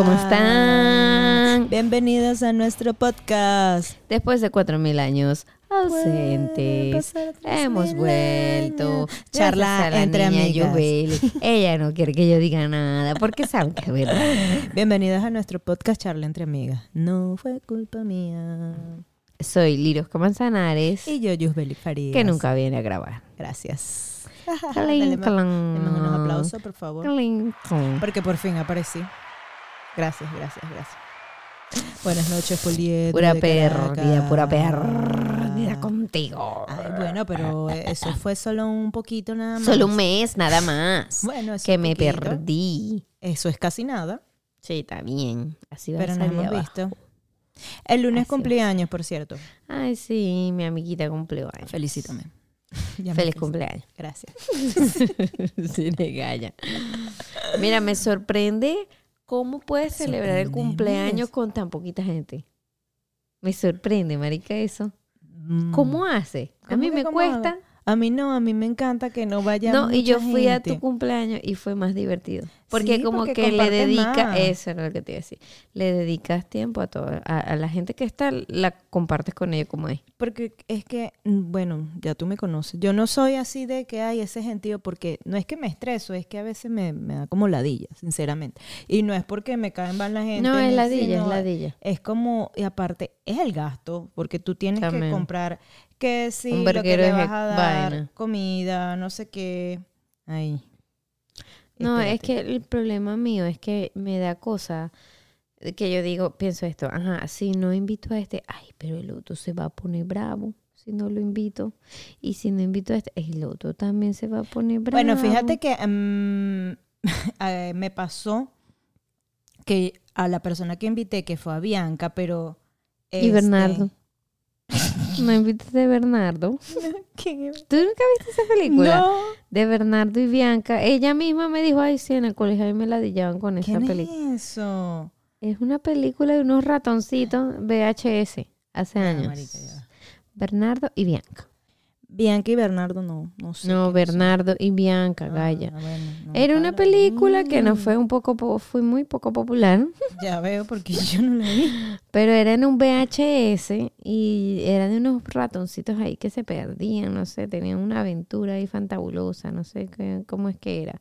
¿Cómo están? Bienvenidos a nuestro podcast. Después de cuatro mil años ausentes, hemos vuelto. Charla Gracias a la entre amigas. Ella no quiere que yo diga nada porque sabe que es verdad. Bienvenidos a nuestro podcast Charla entre amigas. No fue culpa mía. Soy Lirosca Manzanares, Y yo, Yusbeli Farías. que nunca viene a grabar. Gracias. Dale, unos aplausos, por favor. Porque por fin aparecí. Gracias, gracias, gracias. Buenas noches, Poliedro. Pura de pérdida, pura pérdida contigo. Ay, bueno, pero eso fue solo un poquito nada más. Solo un mes, nada más. Bueno, eso que un me poquito. perdí. Eso es casi nada, Sí, está bien. Así va pero a no salir hemos abajo. visto. El lunes Así cumpleaños, por cierto. Ay, sí, mi amiguita cumplió años. Felicítame. Ya Feliz cumpleaños. Gracias. sí, de galla. Mira, me sorprende cómo puedes celebrar el cumpleaños con tan poquita gente. Me sorprende, marica, eso. Mm. ¿Cómo hace? A ¿Cómo mí me cuesta. hago? A mí no, a mí me encanta que no vaya No, y yo fui a tu cumpleaños y fue más divertido. Porque Sí, como porque que le dedicas, eso era lo que te iba a decir, le dedicas tiempo a todo, a, a la gente que está, la compartes con ellos como es. Porque es que, bueno, ya tú me conoces. Yo no soy así de que hay ese gentío porque no es que me estreso, es que a veces me, me da como ladilla, sinceramente. Y no es porque me caen mal la gente. No, es ladilla, es ladilla. Es como, y aparte, es el gasto, porque tú tienes que comprar que si Un lo que le vas a dar, vaina. comida, no sé qué. Ay. No, es que el problema mío es que me da cosa que yo digo, pienso esto, ajá, si no invito a este, ay, pero el otro se va a poner bravo si no lo invito. Y si no invito a este, el otro también se va a poner bravo. Bueno, fíjate que mm, eh, me pasó que a la persona que invité, que fue a Bianca, pero... Y este, Bernardo. No invitaste a Bernardo. ¿Tú nunca viste esa película? No. De Bernardo y Bianca. Ella misma me dijo, ay, sí, en el colegio a mí me ladillaban con esa ¿Quién película. es eso? Es una película de unos ratoncitos VHS hace Ah, años. Bernardo y Bianca. Bianca y Bernardo no, no sé. no. Bernardo y Bianca, Ah, Gaya. bueno, no, Era una película que no fue un poco, po- fue muy poco popular, Ya veo porque yo no la vi. pero era en un VHS y era de unos ratoncitos ahí que se perdían, no sé, tenían una aventura ahí fantabulosa, no sé qué, cómo es que era.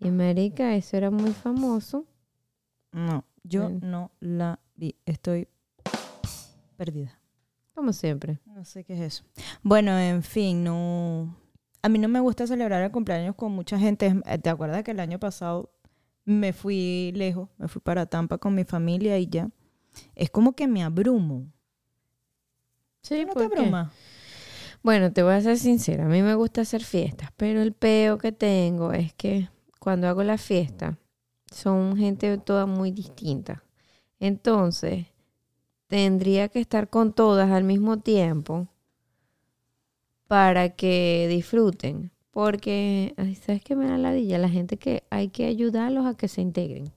Y marica, eso era muy famoso. No, yo Bueno. no la vi. Estoy perdida. Como siempre. No sé qué es eso. Bueno, en fin, no. A mí no me gusta celebrar el cumpleaños con mucha gente. Eh, ¿Te acuerdas que el año pasado me fui lejos? Me fui para Tampa con mi familia y ya. Es como que me abrumo. Sí, ¿No te abruma? Bueno, te voy a ser sincera, a mí me gusta hacer fiestas, pero el peo que tengo es que cuando hago la fiesta son gente toda muy distinta. Entonces, tendría que estar con todas al mismo tiempo para que disfruten. Porque, ¿sabes qué me da ladilla? La gente que hay que ayudarlos a que se integren.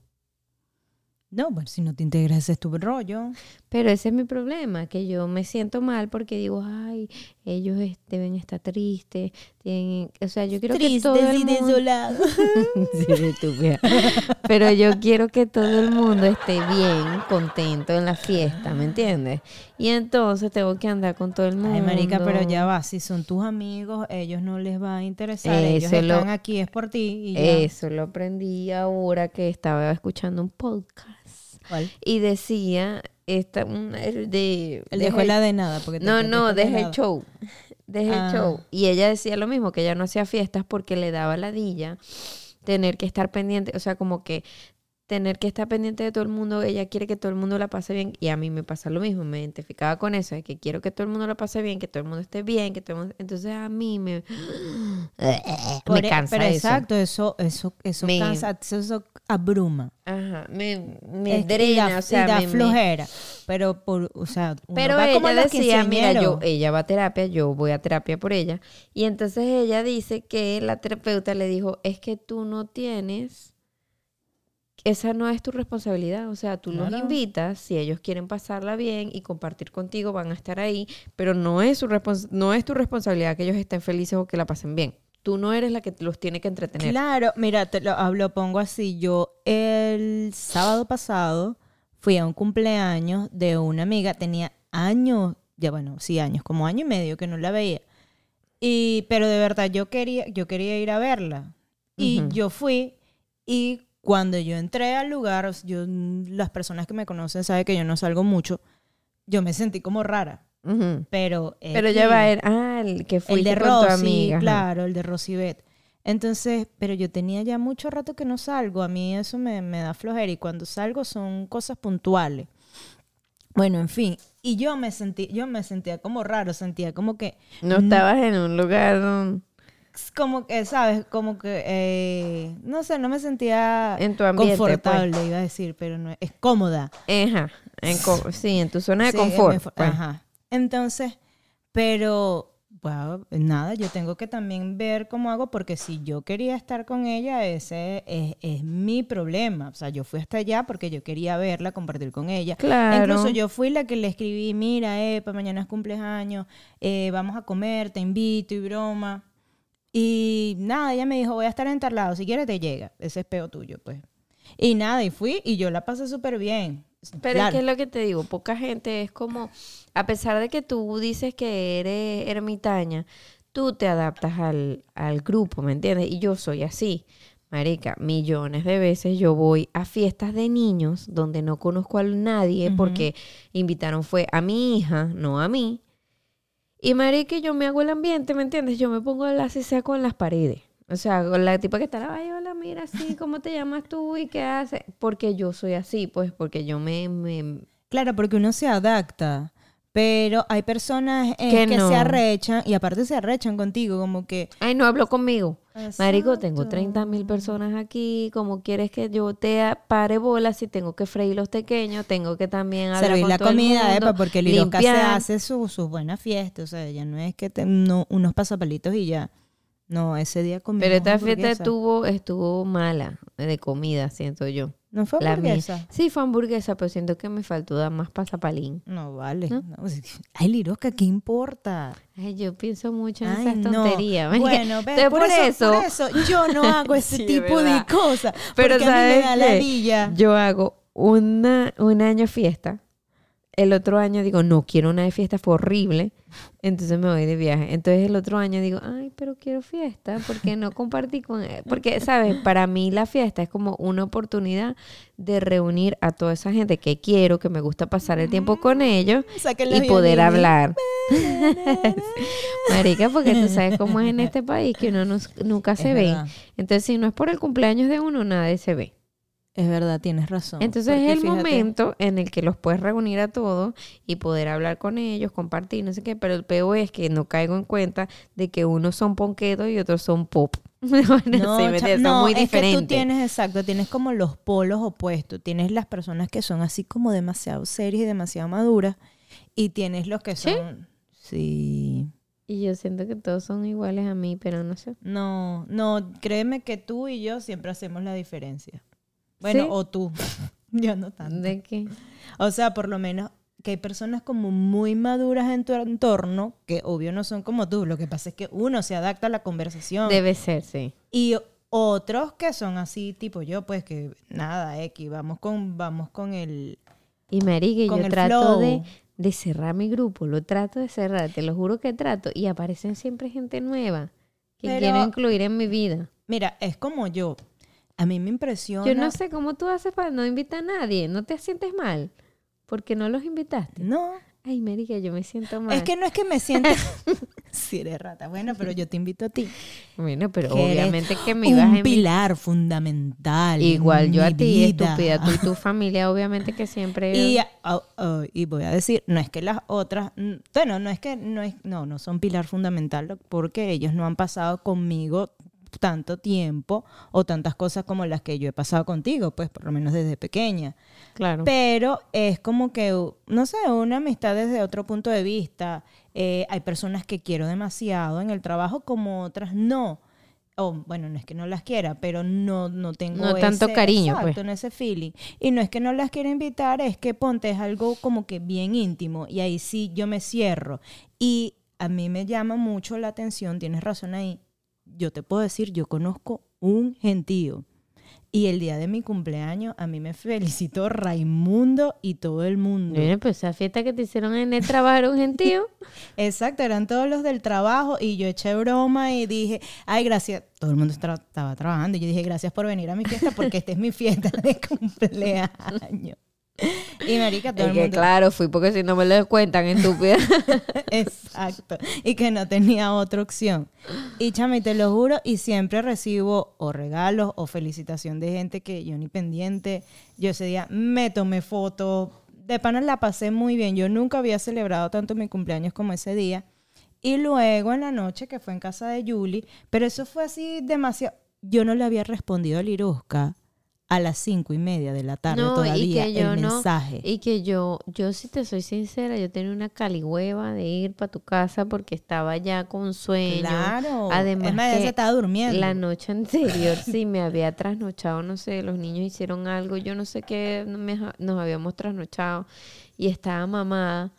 No, bueno, si no te integras, es tu rollo. Pero ese es mi problema, que yo me siento mal porque digo, ay, ellos es- deben estar tristes, tienen, o sea, yo quiero que todo el mundo... Sí. Pero yo quiero que todo el mundo esté bien, contento en la fiesta, ¿me entiendes? Y entonces tengo que andar con todo el mundo. Ay, marica, pero ya va. Si son tus amigos, ellos no les va a interesar. ellos Eso lo- están aquí, es por ti y ya. Eso lo aprendí ahora que estaba escuchando un podcast ¿Cuál? y decía esta un- el de El de escuela de nada. Porque No, te- no, deja el show. Deja Ah. el show. Y ella decía lo mismo, que ella no hacía fiestas porque le daba ladilla tener que estar pendiente, o sea, como que tener que estar pendiente de todo el mundo, ella quiere que todo el mundo la pase bien y a mí me pasa lo mismo, me identificaba con eso, de que quiero que todo el mundo la pase bien, que todo el mundo esté bien, que todo el mundo... Entonces a mí me... Por me e- cansa pero eso. exacto, eso, eso, eso Me- cansa, eso, abruma. Ajá, me, me Es- drena, da- o sea, da me- flojera. Pero por, o sea, uno Pero va como ella los decía, mira, yo, ella va a terapia, yo voy a terapia por ella. Y entonces ella dice que la terapeuta le dijo, es que tú no tienes, esa no es tu responsabilidad. O sea, tú los invitas, si ellos quieren pasarla bien y compartir contigo, van a estar ahí, pero no es, su no es tu responsabilidad que ellos estén felices o que la pasen bien. tú no eres la que los tiene que entretener. Claro, mira, te lo hablo, pongo así. Yo el sábado pasado fui a un cumpleaños de una amiga, tenía años, ya bueno, sí, años, como año y medio que no la veía. Y, pero de verdad, yo quería, yo quería ir a verla. Y yo fui y cuando yo entré al lugar, yo, las personas que me conocen saben que yo no salgo mucho, yo me sentí como rara. Pero, Pero ya va a ir, ah, el que el fuiste de con tu Rosy, amiga. claro, el de Rosibet. Entonces, pero yo tenía ya mucho rato que no salgo, a mí eso me, me da flojera y cuando salgo son cosas puntuales. Bueno, en fin, y yo me sentí, yo me sentía como raro, sentía como que, No estabas en un lugar como que, ¿sabes? Como que, eh, no sé, no me sentía en tu ambiente. pues. confortable, iba a decir, pero no, es cómoda. Ajá, en sí, en tu zona de Sí, confort. pues. Ajá. Entonces, pero, bueno, nada, yo tengo que también ver cómo hago, porque si yo quería estar con ella, ese es, es mi problema. O sea, yo fui hasta allá porque yo quería verla, compartir con ella. Claro. Incluso yo fui la que le escribí, mira, Epa, mañana es cumpleaños, eh, vamos a comer, te invito y broma. Y nada, ella me dijo, voy a estar en tal lado, si quieres te llega. Ese es peo tuyo, pues. Y nada, y fui y yo la pasé súper bien. Pero Claro. es que es lo que te digo, poca gente es como, a pesar de que tú dices que eres ermitaña, tú te adaptas al, al grupo, ¿me entiendes? Y yo soy así. Marica, millones de veces yo voy a fiestas de niños donde no conozco a nadie porque invitaron fue a mi hija, no a mí. Y marica, yo me hago el ambiente, ¿me entiendes? Yo me pongo la así sea con las paredes. O sea, la tipa que está, ay, hola, mira, sí, ¿cómo te llamas tú y qué haces? Porque yo soy así, pues, porque yo me... me Claro, porque uno se adapta. Pero hay personas eh, Que que, no. se arrechan y aparte se arrechan contigo, como que. ay, no hablo conmigo. Marico, tengo Exacto. 30 mil personas aquí. ¿Cómo quieres que yo te pare bolas si tengo que freír los pequeños? Tengo que también hablar Servir con la todo el comida, mundo, epa, porque Liroca se hace su- sus buenas fiestas. O sea, ya no es que te- no, unos pasapalitos y ya. No, ese día comimos Pero esta fiesta estuvo, estuvo mala de comida, siento yo. ¿No fue La mía. hamburguesa? Sí, fue hamburguesa, pero siento que me faltó dar más pasapalín. No, vale. ¿No? No, pues, Ay, Liroca, ¿qué importa? Ay, yo pienso mucho en Ay, esas no. tonterías. marica. Bueno, Entonces, por, eso, por eso yo no hago ese Sí, tipo de cosas. Pero porque a mí me ¿sabes da qué? ladilla. Yo hago una, un año fiesta. El otro año digo, no quiero una de fiesta, fue horrible. Entonces me voy de viaje. Entonces el otro año digo, ay, pero quiero fiesta, porque no compartí con él. Porque, ¿sabes? Para mí la fiesta es como una oportunidad de reunir a toda esa gente que quiero, que me gusta pasar el tiempo con ellos Saquen los y poder hablar. Marica, porque tú sabes cómo es en este país, que uno nunca se Es ve. verdad. Entonces, si no es por el cumpleaños de uno, nadie se ve. Es verdad, tienes razón. Entonces Porque es el fíjate, momento en el que los puedes reunir a todos y poder hablar con ellos, compartir, no sé qué, pero el peor es que no caigo en cuenta de que unos son ponquetos y otros son pop. Bueno, sí, No, no, muy es que tú tienes, exacto, tienes como los polos opuestos. Tienes las personas que son así como demasiado serias y demasiado maduras. Y tienes los que ¿Sí? son... Sí. Y yo siento que todos son iguales a mí, pero no sé. No, no, créeme que tú y yo siempre hacemos la diferencia. Bueno, ¿Sí? o tú. yo no tanto. ¿De qué? O sea, por lo menos que hay personas como muy maduras en tu entorno, que obvio no son como tú. Lo que pasa es que uno se adapta a la conversación. Debe ser, sí. Y otros que son así, tipo yo, pues que nada, X, vamos con, vamos con el... Y Con yo trato flow. de, de cerrar mi grupo, lo trato de cerrar, te lo juro que trato. Y aparecen siempre gente nueva que Pero- quiero incluir en mi vida. Mira, es como yo. A mí me impresiona... Yo no sé cómo tú haces para no invitar a nadie. ¿No te sientes mal? Porque no los invitaste. No, Ay, marica, yo me siento mal. es que no es que me sienta... si eres rata, bueno, pero yo te invito a ti. Bueno, pero que obviamente que me ibas a Un pilar fundamental. en Igual yo a ti, estúpida. Tú y tu familia, obviamente que siempre... Y, ah, ah, y voy a decir, no es que las otras, bueno, no es que no es, no, no son pilar fundamental porque ellos no han pasado conmigo tanto tiempo o tantas cosas como las que yo he pasado contigo, pues por lo menos desde pequeña. claro. Pero es como que, no sé, una amistad desde otro punto de vista. Eh, hay personas que quiero demasiado en el trabajo como otras no. O bueno, no es que no las quiera, pero no, no tengo No tanto ese- cariño, exacto, pues. en ese feeling. Y no es que no las quiera invitar, es que ponte, es algo como que bien íntimo. Y ahí sí yo me cierro. Y a mí me llama mucho la atención, tienes razón ahí, yo te puedo decir, yo conozco un gentío. Y el día de mi cumpleaños a mí me felicitó Raimundo y todo el mundo. Mira, pues esa fiesta que te hicieron en el trabajo era un gentío. Exacto, eran todos los del trabajo y yo eché broma y dije, ay, gracias. Todo el mundo estaba trabajando y yo dije, gracias por venir a mi fiesta porque esta es mi fiesta de cumpleaños. Y marica, todo Es el que mundo... claro, fui porque si no me lo cuentan, estúpida. Exacto. Y que no tenía otra opción. Y chama, y te lo juro, y siempre recibo o regalos o felicitación de gente que yo ni pendiente. Yo ese día me tomé fotos. De pana la pasé muy bien. Yo nunca había celebrado tanto mi cumpleaños como ese día. Y luego en la noche, que fue en casa de Julie, pero eso fue así demasiado. Yo no le había respondido a Lirusca a las cinco y media de la tarde No, y todavía que yo el no- mensaje. Y que yo, yo si te soy sincera, yo tenía una caligüeva de ir para tu casa porque estaba ya con sueño. Claro. Además más, ya que se estaba durmiendo. La noche anterior sí me había trasnochado, no sé, los niños hicieron algo, yo no sé qué, me nos habíamos trasnochado y estaba mamada.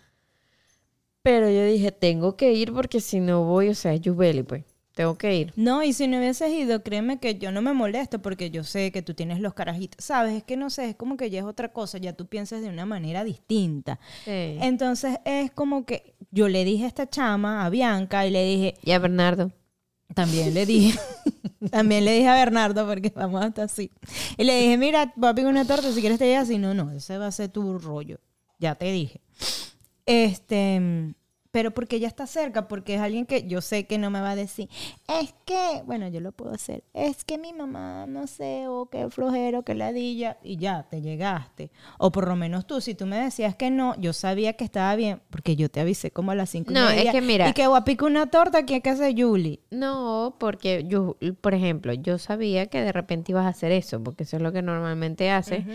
Pero yo dije, tengo que ir porque si no voy, o sea, es Yubeli, pues, tengo que ir. No, y si no hubieses ido, créeme que yo no me molesto porque yo sé que tú tienes los carajitos. Sabes, es que no sé, es como que ya es otra cosa, ya tú piensas de una manera distinta. Sí. Entonces es como que yo le dije a esta chama, a Bianca, y le dije, Y a Bernardo. también le dije, también le dije a Bernardo porque vamos hasta así. Y le dije, mira, voy a pedir una torta, si quieres te llevas, si no, no, ese va a ser tu rollo. Ya te dije. Este, pero porque ella está cerca, porque es alguien que yo sé que no me va a decir, es que, bueno, yo lo puedo hacer, es que mi mamá, no sé, o que flojero, que ladilla, y ya, te llegaste. O por lo menos tú, si tú me decías que no, yo sabía que estaba bien, porque yo te avisé como a las cinco y No, es media, que mira- Y que picar una torta aquí casa de Julie. No, porque yo, por ejemplo, yo sabía que de repente ibas a hacer eso, porque eso es lo que normalmente haces.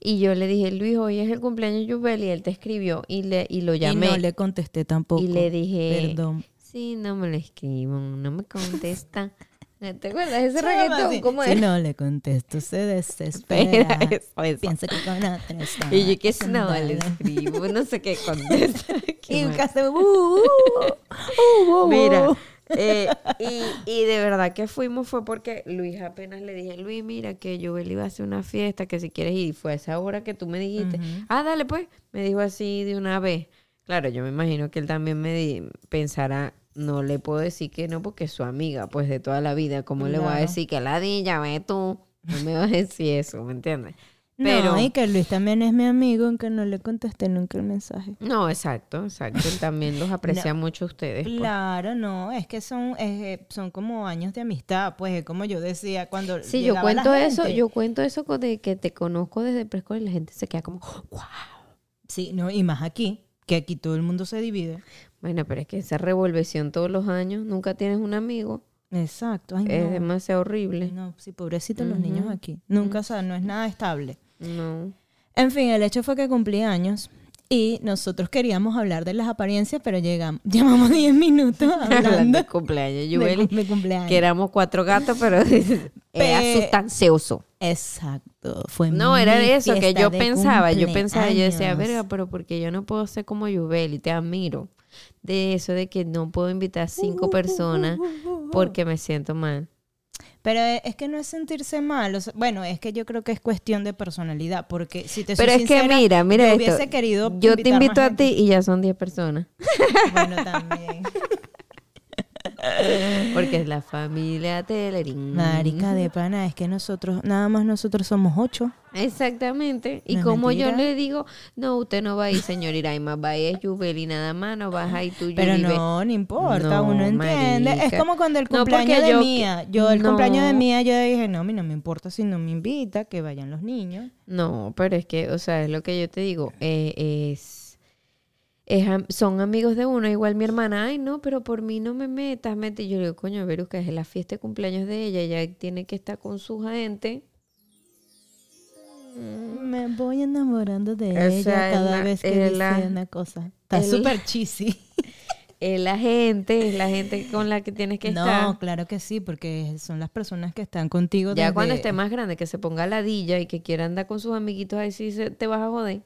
Y yo le dije, Luis, hoy es el cumpleaños de Yubel y él te escribió y, le, y lo llamé. Y no le contesté tampoco. Y le dije, Perdón. sí, no me lo escribo, no me contesta. ¿Te acuerdas de ese reggaetón? sí. ¿Cómo Si es? no le contesto, se desespera. Eso, eso. Piensa que con otra está Y yo que no haciendo le escribo, no sé qué contesta. Qué Y casi, uh, uh, uh, uh, Mira, uh. Eh, y, y de verdad que fuimos fue porque Luis apenas le dije, Luis, mira que yo iba a hacer una fiesta, que si quieres ir, y fue a esa hora que tú me dijiste, Ujú. ah, dale pues, me dijo así de una vez. Claro, yo me imagino que él también me di- pensará, no le puedo decir que no porque es su amiga, pues de toda la vida, ¿cómo le voy a decir que la ya ve tú? No me vas a decir eso, ¿me entiendes? Pero, Pero, y que Luis también es mi amigo, aunque no le contesté nunca el mensaje. no, exacto, exacto, él también los aprecia mucho a ustedes. pues. Claro, no, es que son, eh, son como años de amistad, pues es como yo decía cuando Sí, yo cuento eso, yo cuento eso de que te conozco desde preescolar y la gente se queda como, wow. Sí, no, y más aquí, que aquí todo el mundo se divide. Bueno, pero es que esa revolversión todos los años, nunca tienes un amigo, Exacto, ay, es no. demasiado horrible. No, sí, pobrecitos los niños aquí. Nunca, o sea, no es nada estable. No. En fin, el hecho fue que cumplí años y nosotros queríamos hablar de las apariencias, pero llegamos, llevamos 10 minutos Hablando de cumpleaños, Yubeli, de cumpleaños. que éramos cuatro gatos, pero era sustancioso. Exacto, fue No, mi era eso que yo pensaba, yo pensaba, yo decía, verga, pero porque yo no puedo ser como Yubeli, te admiro. De eso de que no puedo invitar a cinco personas porque me siento mal. Pero e- es que no es sentirse mal. o sea, bueno, es que yo creo que es cuestión de personalidad. Porque si te soy Pero es que mira, mira yo esto. hubiese querido Yo te invito a ti y ya son 10 personas. Bueno, también. Porque es la familia Telerín. Marica de pana, es que nosotros, nada más nosotros somos ocho. Exactamente. Y No como yo le digo, no, usted no va a ir, señor Iraima, va a ir Yubeli nada más, no vas a ir tú, Pero no, no importa, No, uno entiende. marica. Es como cuando el cumpleaños de yo- Mía. Yo, el cumpleaños de Mía, yo dije, no, a mí no me importa si no me invita, que vayan los niños. No, pero es que, o sea, es lo que yo te digo, eh, es, es son amigos de uno, igual mi hermana, ay no, pero por mí no me metas, mete. Yo le digo, coño, Verusca, es la fiesta de cumpleaños de ella, ella tiene que estar con su gente. Me voy enamorando de O ella sea, cada la- vez que dice la- una cosa. Está es súper cheesy. Es la gente, es la gente con la que tienes que no, estar. claro que sí, porque son las personas que están contigo. Ya desde- cuando esté más grande, que se ponga ladilla y que quiera andar con sus amiguitos ahí sí se- te vas a joder.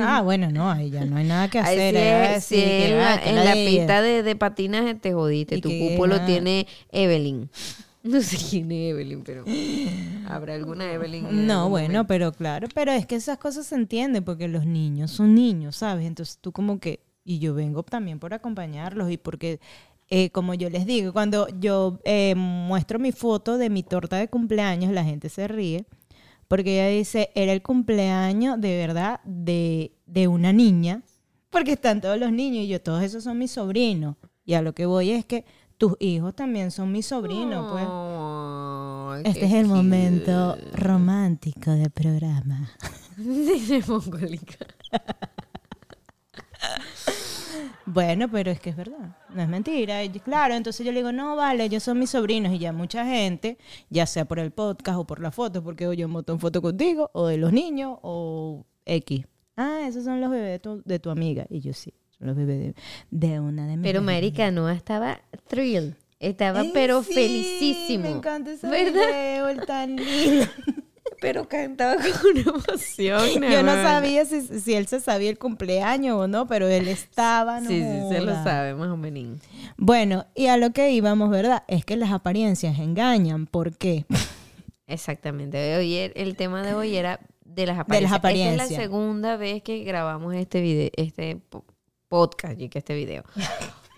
Ah, bueno, no, ahí ya no hay nada que Ay, hacer. sí, sí, que, la, ah, que en la pista de, de patinaje te jodiste. Tu cupo lo tiene Evelyn. No sé quién es Evelyn, pero habrá alguna Evelyn. No, bueno, momento. pero claro, pero es que esas cosas se entienden porque los niños son niños, ¿sabes? Entonces tú como que, y yo vengo también por acompañarlos y porque, eh, como yo les digo, cuando yo eh, muestro mi foto de mi torta de cumpleaños, la gente se ríe porque ella dice, era el cumpleaños de verdad de, de una niña, porque están todos los niños y yo, todos esos son mis sobrinos. Y a lo que voy es que tus hijos también son mis sobrinos, pues. Este es el cute. momento romántico del programa. Dice mongólica. Bueno, pero es que es verdad, no es mentira. Y claro, entonces yo le digo, no, vale, ellos son mis sobrinos y ya mucha gente, ya sea por el podcast o por la foto, porque hoy yo monto foto contigo, o de los niños, o X. Ah, esos son los bebés de tu, de tu amiga. Y yo sí, son los bebés de, de una de mis Pero. Marica Noah estaba thrilled. Estaba pero sí, felicísimo. Me encanta ese ¿Verdad? video, el tan lindo. Pero cantaba con una emoción. Yo no sabía si, si él se sabía el cumpleaños o no, pero él estaba, no Sí, sí, se lo sabe, más o menos. Bueno, y a lo que íbamos, ¿verdad? Es que las apariencias engañan. ¿Por qué? Exactamente. Hoy el tema de hoy era de las apariencias. las Esta es apariencias. la segunda vez que grabamos este video, este po- podcast y que este video.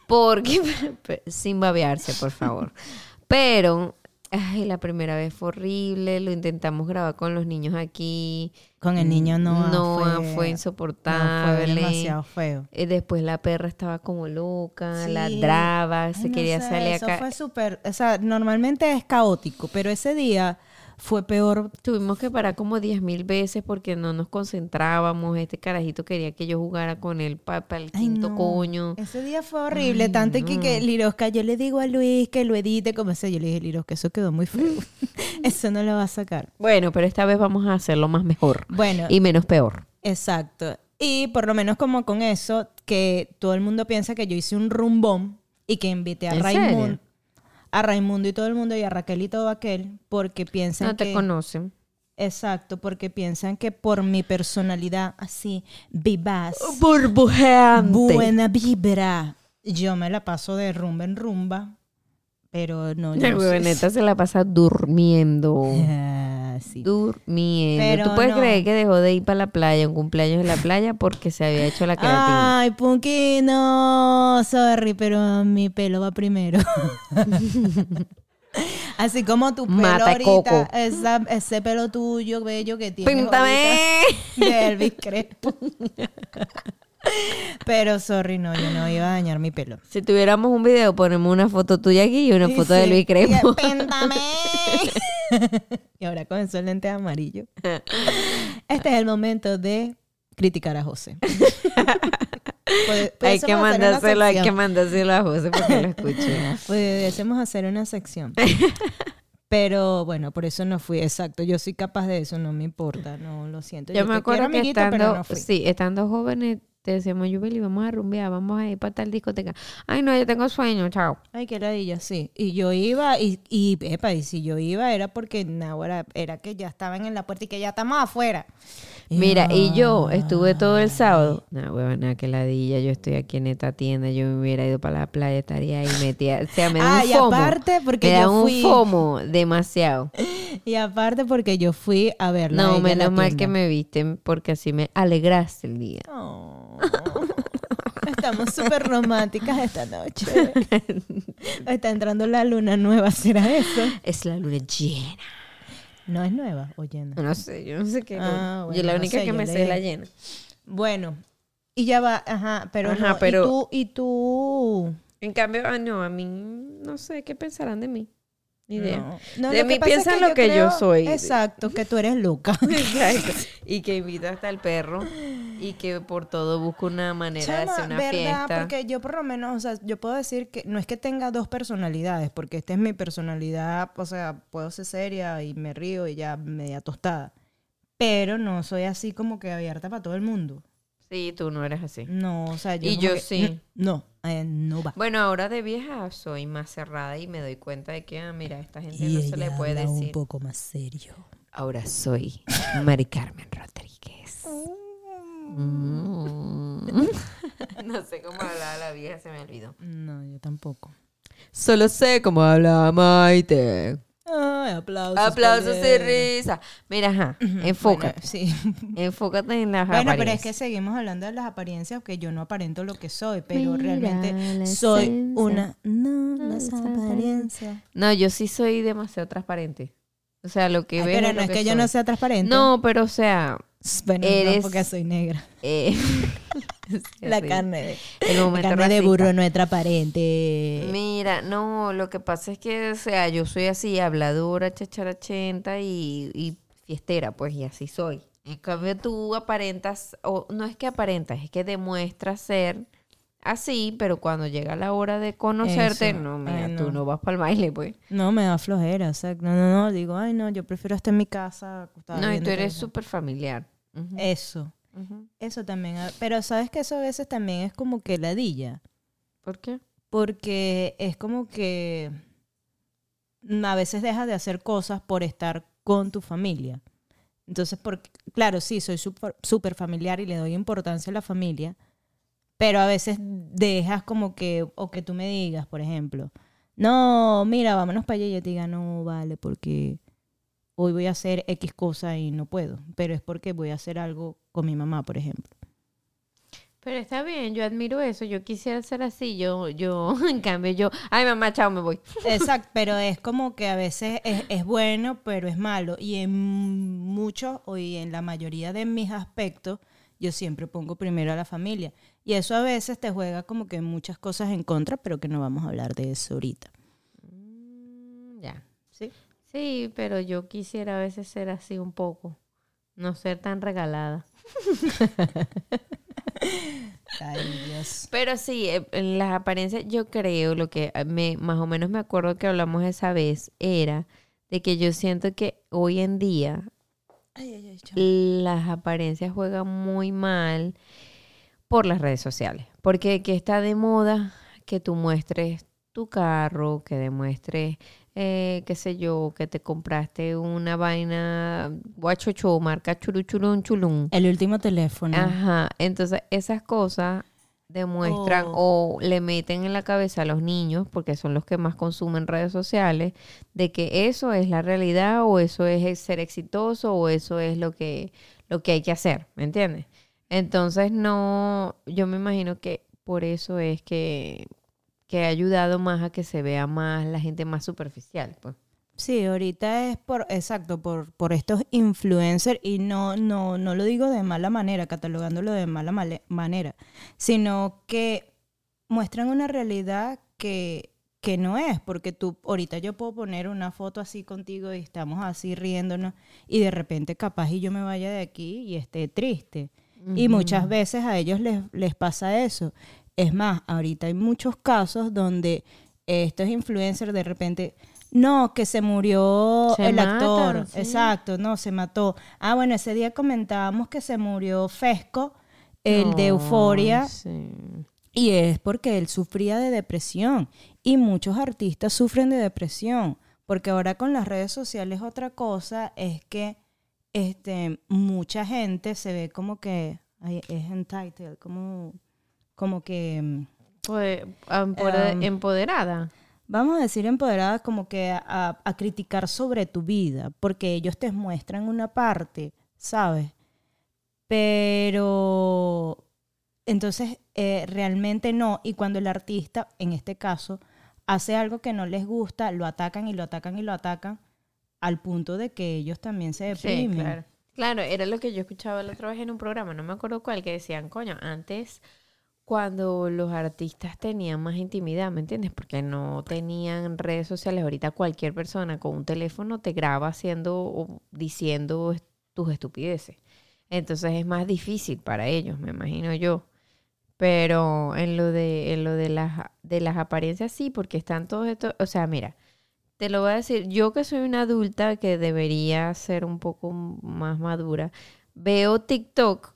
Porque sin babearse, por favor. Pero ay, la primera vez fue horrible, lo intentamos grabar con los niños aquí. Con el niño no. No, fue, fue no, insoportable. fue demasiado feo. Eh, Después la perra estaba como loca, Sí. ladraba, se Ay, no quería sé, salir Eso acá. fue súper. O sea, normalmente es caótico, pero ese día fue peor. Tuvimos que parar como diez mil veces porque no nos concentrábamos. Este carajito quería que yo jugara con él para el Ay, quinto no. coño. Ese día fue horrible. Ay, tanto que, no. que Lirosca, yo le digo a Luis que lo edite como sea. Yo le dije, Lirosca, eso quedó muy feo. eso no lo va a sacar. Bueno, pero esta vez vamos a hacerlo más mejor Bueno, y menos peor. Exacto. Y por lo menos como con eso, que todo el mundo piensa que yo hice un rumbón y que invité a ¿En Raimundo? A Raimundo y todo el mundo y a Raquel y todo aquel, porque piensan No te que... conocen. Exacto, porque piensan que por mi personalidad así, vivaz, Burbujeante. buena vibra, yo me la paso de rumba en rumba, pero no, yo La no huevoneta se la pasa durmiendo. Ah, sí. Durmiendo. Pero ¿Tú puedes no. creer que dejó de ir para la playa, un cumpleaños en la playa, porque se había hecho la queratina? Ay, Punky, no, sorry, pero mi pelo va primero. Así como tu pelo Mata ahorita, coco. esa- ese pelo tuyo bello que tienes ¡Píntame! ahorita de Elvis Crespo. Pero sorry, no, yo no iba a dañar mi pelo. Si tuviéramos un video, ponemos una foto tuya aquí y una foto de Luis Crespo. y ¡Píntame! y ahora con esos lentes amarillos. Este es el momento de criticar a José. Puede- hay que mandárselo, hay que mandárselo a José porque lo escuche. Pudiésemos hacer una sección. Pero bueno, por eso no fui. Exacto, yo soy capaz de eso, no me importa, no lo siento. Yo, me acuerdo que estando, pero no fui. sí, estando jóvenes, te decíamos, Yubeli, vamos a rumbear, vamos a ir para tal discoteca. Ay, no, yo tengo sueño, chao. Ay, qué ladilla, sí. Y yo iba, y, y, epa, y si yo iba era porque ahora era que ya estaban en la puerta y que ya estamos afuera. Mira, y yo estuve todo el sábado. No, huevona, que ladilla. Yo estoy aquí en esta tienda. Yo me hubiera ido para la playa, estaría ahí metida. O sea, me da Ah, un fomo. aparte porque me da yo un fui- fomo demasiado. Y aparte porque yo fui a verla. No, menos mal que me visten porque así me alegraste el día. Oh, estamos súper románticas esta noche. Está entrando la luna nueva, ¿será eso? Es la luna llena. No es nueva o llena. No sé, yo no sé qué. Ah, yo la no única sé, que me sé es la llena. Bueno, y ya va, ajá, pero, Ajá, no, pero- y tú, y tú, En cambio, ah, no, a mí no sé qué pensarán de mí. Ni idea. No, no, De mí es piensan lo que yo soy. Exacto, que tú eres loca. Exacto. Y que invito hasta el perro y que por todo busco una manera de hacer una ¿verdad? fiesta. Porque yo por lo menos, o sea, yo puedo decir que no es que tenga dos personalidades, porque esta es mi personalidad, o sea, puedo ser seria y me río y ya media tostada. Pero no soy así como que abierta para todo el mundo. Sí, tú no eres así. No, o sea, yo Y yo que, sí. No, eh, no va. Bueno, ahora de vieja soy más cerrada y me doy cuenta de que, ah, mira, a esta gente no se le puede decir. poco más serio. Ahora soy Mari Carmen Rodríguez. Mm. no sé cómo hablaba la vieja, se me olvidó. No, yo tampoco. Solo sé cómo habla Maite. Ay, aplausos. Aplausos y risa. Mira, ajá, enfócate. bueno, sí. Enfócate en las Bueno, pero es apariencias. que seguimos hablando de las apariencias, que yo no aparento lo que soy, pero Mira realmente soy esencia. una... No, No, las apariencias. No, yo sí soy demasiado transparente. O sea, lo que Ay, ves pero no es que, yo no sea transparente. No, pero o sea, Bueno, eres- no, porque soy negra. eh, La carne de, el la carne de burro no es transparente. Mira, no, lo que pasa es que, o sea, yo soy así, habladora, chacharachenta y, y fiestera, pues, y así soy. En cambio, tú aparentas, o no es que aparentas, es que demuestras ser así, pero cuando llega la hora de conocerte, Eso, no, mira, ay, tú no. no vas para el baile, pues. No, me da flojera. O sea, no, no, no. Digo, ay, no, yo prefiero estar en mi casa. No, y tú eres súper familiar. Eso. Eso también. ah, Pero sabes que eso a veces también es como que ladilla. ¿Por qué? Porque es como que a veces dejas de hacer cosas por estar con tu familia. Entonces, porque, claro, sí, soy súper familiar y le doy importancia a la familia, pero a veces dejas como que, o que tú me digas, por ejemplo, no, mira, vámonos para allá y yo te diga, no, vale, porque hoy voy a hacer X cosa y no puedo, pero es porque voy a hacer algo con mi mamá, por ejemplo. Pero está bien, yo admiro eso, yo quisiera ser así, yo, yo, en cambio, yo, ay mamá, chao, me voy. Exacto, pero es como que a veces es, es bueno, pero es malo. Y en muchos, o y en la mayoría de mis aspectos, yo siempre pongo primero a la familia. Y eso a veces te juega como que muchas cosas en contra, pero que no vamos a hablar de eso ahorita. Mm, Ya. ¿Sí? Sí, pero yo quisiera a veces ser así un poco, no ser tan regalada. Ay, Dios. Pero sí, eh, en las apariencias yo creo, lo que eh, me, más o menos me acuerdo que hablamos esa vez, era de que yo siento que hoy en día Ay, ay, ay, chao. las apariencias juegan muy mal por las redes sociales. Porque que está de moda que tú muestres tu carro, que demuestres, eh, qué sé yo, que te compraste una vaina guachocho, marca churuchurun chulun. El último teléfono. Ajá, entonces esas cosas demuestran o le meten en la cabeza a los niños, porque son los que más consumen redes sociales, de que eso es la realidad o eso es ser exitoso o eso es lo que, lo que hay que hacer, ¿me entiendes? Entonces no, yo me imagino que por eso es que, que ha ayudado más a que se vea más la gente más superficial, pues. Sí, ahorita es por, exacto, por, por estos influencers y no, no, no lo digo de mala manera, catalogándolo de mala male- manera, sino que muestran una realidad que, que no es, porque tú, ahorita yo puedo poner una foto así contigo y estamos así riéndonos y de repente capaz y yo me vaya de aquí y esté triste. Y muchas veces a ellos les, les pasa eso. Es más, ahorita hay muchos casos donde estos influencers de repente, no, que se murió Se el matan, actor. sí. Exacto, no, se mató. Ah, bueno, ese día comentábamos que se murió Fesco, el de Euforia, sí. y es porque él sufría de depresión. Y muchos artistas sufren de depresión. Porque ahora con las redes sociales otra cosa es que este, mucha gente se ve como que es entitled, como, como que, mm, Pues, empode- Um, empoderada. vamos a decir empoderada, como que a, a criticar sobre tu vida, porque ellos te muestran una parte, ¿sabes? Pero entonces eh, realmente no, y cuando el artista, en este caso, hace algo que no les gusta, lo atacan y lo atacan y lo atacan, al punto de que ellos también se Sí, deprimen. claro. Claro, era lo que yo escuchaba la otra vez en un programa, no me acuerdo cuál, que decían, coño, antes cuando los artistas tenían más intimidad, ¿me entiendes? Porque no tenían redes sociales. Ahorita cualquier persona con un teléfono te graba haciendo o diciendo tus estupideces. Entonces es más difícil para ellos, me imagino yo. Pero en lo de, en lo de las, de las apariencias sí, porque están todos estos, o sea, mira, te lo voy a decir, yo que soy una adulta que debería ser un poco más madura, veo TikTok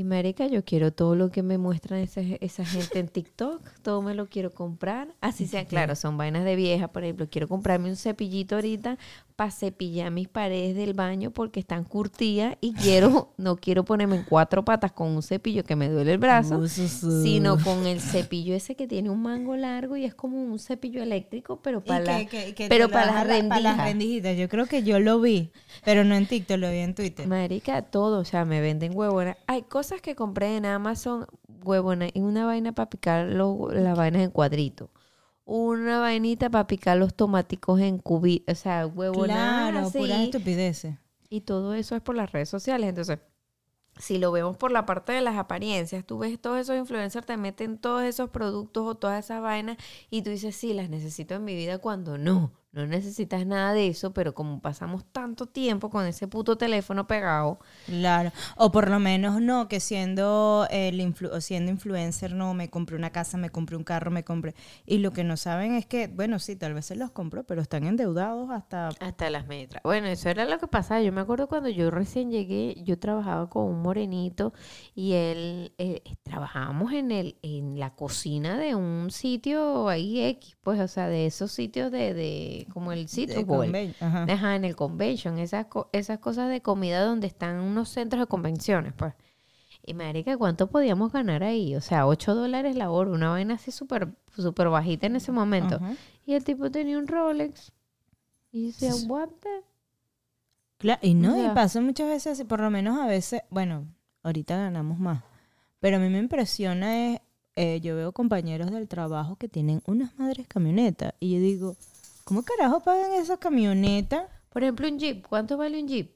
y marica, yo quiero todo lo que me muestran esa, esa gente en TikTok, todo me lo quiero comprar, así sea, claro, son vainas de vieja, por ejemplo, quiero comprarme un cepillito ahorita para cepillar mis paredes del baño porque están curtidas y quiero, no quiero ponerme en cuatro patas con un cepillo que me duele el brazo, sino con el cepillo ese que tiene un mango largo y es como un cepillo eléctrico, pero para, la- pero para las para las rendijas. rendijitas. Yo creo que yo lo vi, pero no en TikTok, lo vi en Twitter. Marica, todo, o sea, me venden huevonas. Hay cosas que compré en Amazon, huevona, y una vaina para picar los- las vainas en cuadrito. Una vainita para picar los tomáticos en cubitos, o sea, huevonadas Claro, así. puras estupideces. Y todo eso es por las redes sociales. Entonces, si lo vemos por la parte de las apariencias, tú ves todos esos influencers, te meten todos esos productos o todas esas vainas y tú dices, sí, las necesito en mi vida cuando no. No necesitas nada de eso, pero como pasamos tanto tiempo con ese puto teléfono pegado, Claro. O por lo menos no, que siendo el influ- siendo influencer, no, me compré una casa, me compré un carro, me compré. Y lo que no saben es que, bueno, sí, tal vez se los compró, pero están endeudados hasta. Hasta las metras. Bueno, eso era lo que pasaba. Yo me acuerdo cuando yo recién llegué, yo trabajaba con un morenito y él, eh, trabajábamos en el, en la cocina de un sitio ahí X, pues, o sea, de esos sitios de, de como el sitio de conven- Ajá. Ajá, en el convention, esas, co- esas cosas de comida donde están unos centros de convenciones, pues. Y marica, ¿cuánto podíamos ganar ahí? O sea, 8 dólares la hora, una vaina así súper súper bajita en ese momento. Ajá. Y el tipo tenía un Rolex. Y decía, Sí. what the-" Cla- y no, O sea- y pasa muchas veces, por lo menos a veces, bueno, ahorita ganamos más, pero a mí me impresiona es, eh, yo veo compañeros del trabajo que tienen unas madres camionetas y yo digo, ¿cómo carajo pagan esas camionetas? Por ejemplo, un Jeep. ¿Cuánto vale un Jeep?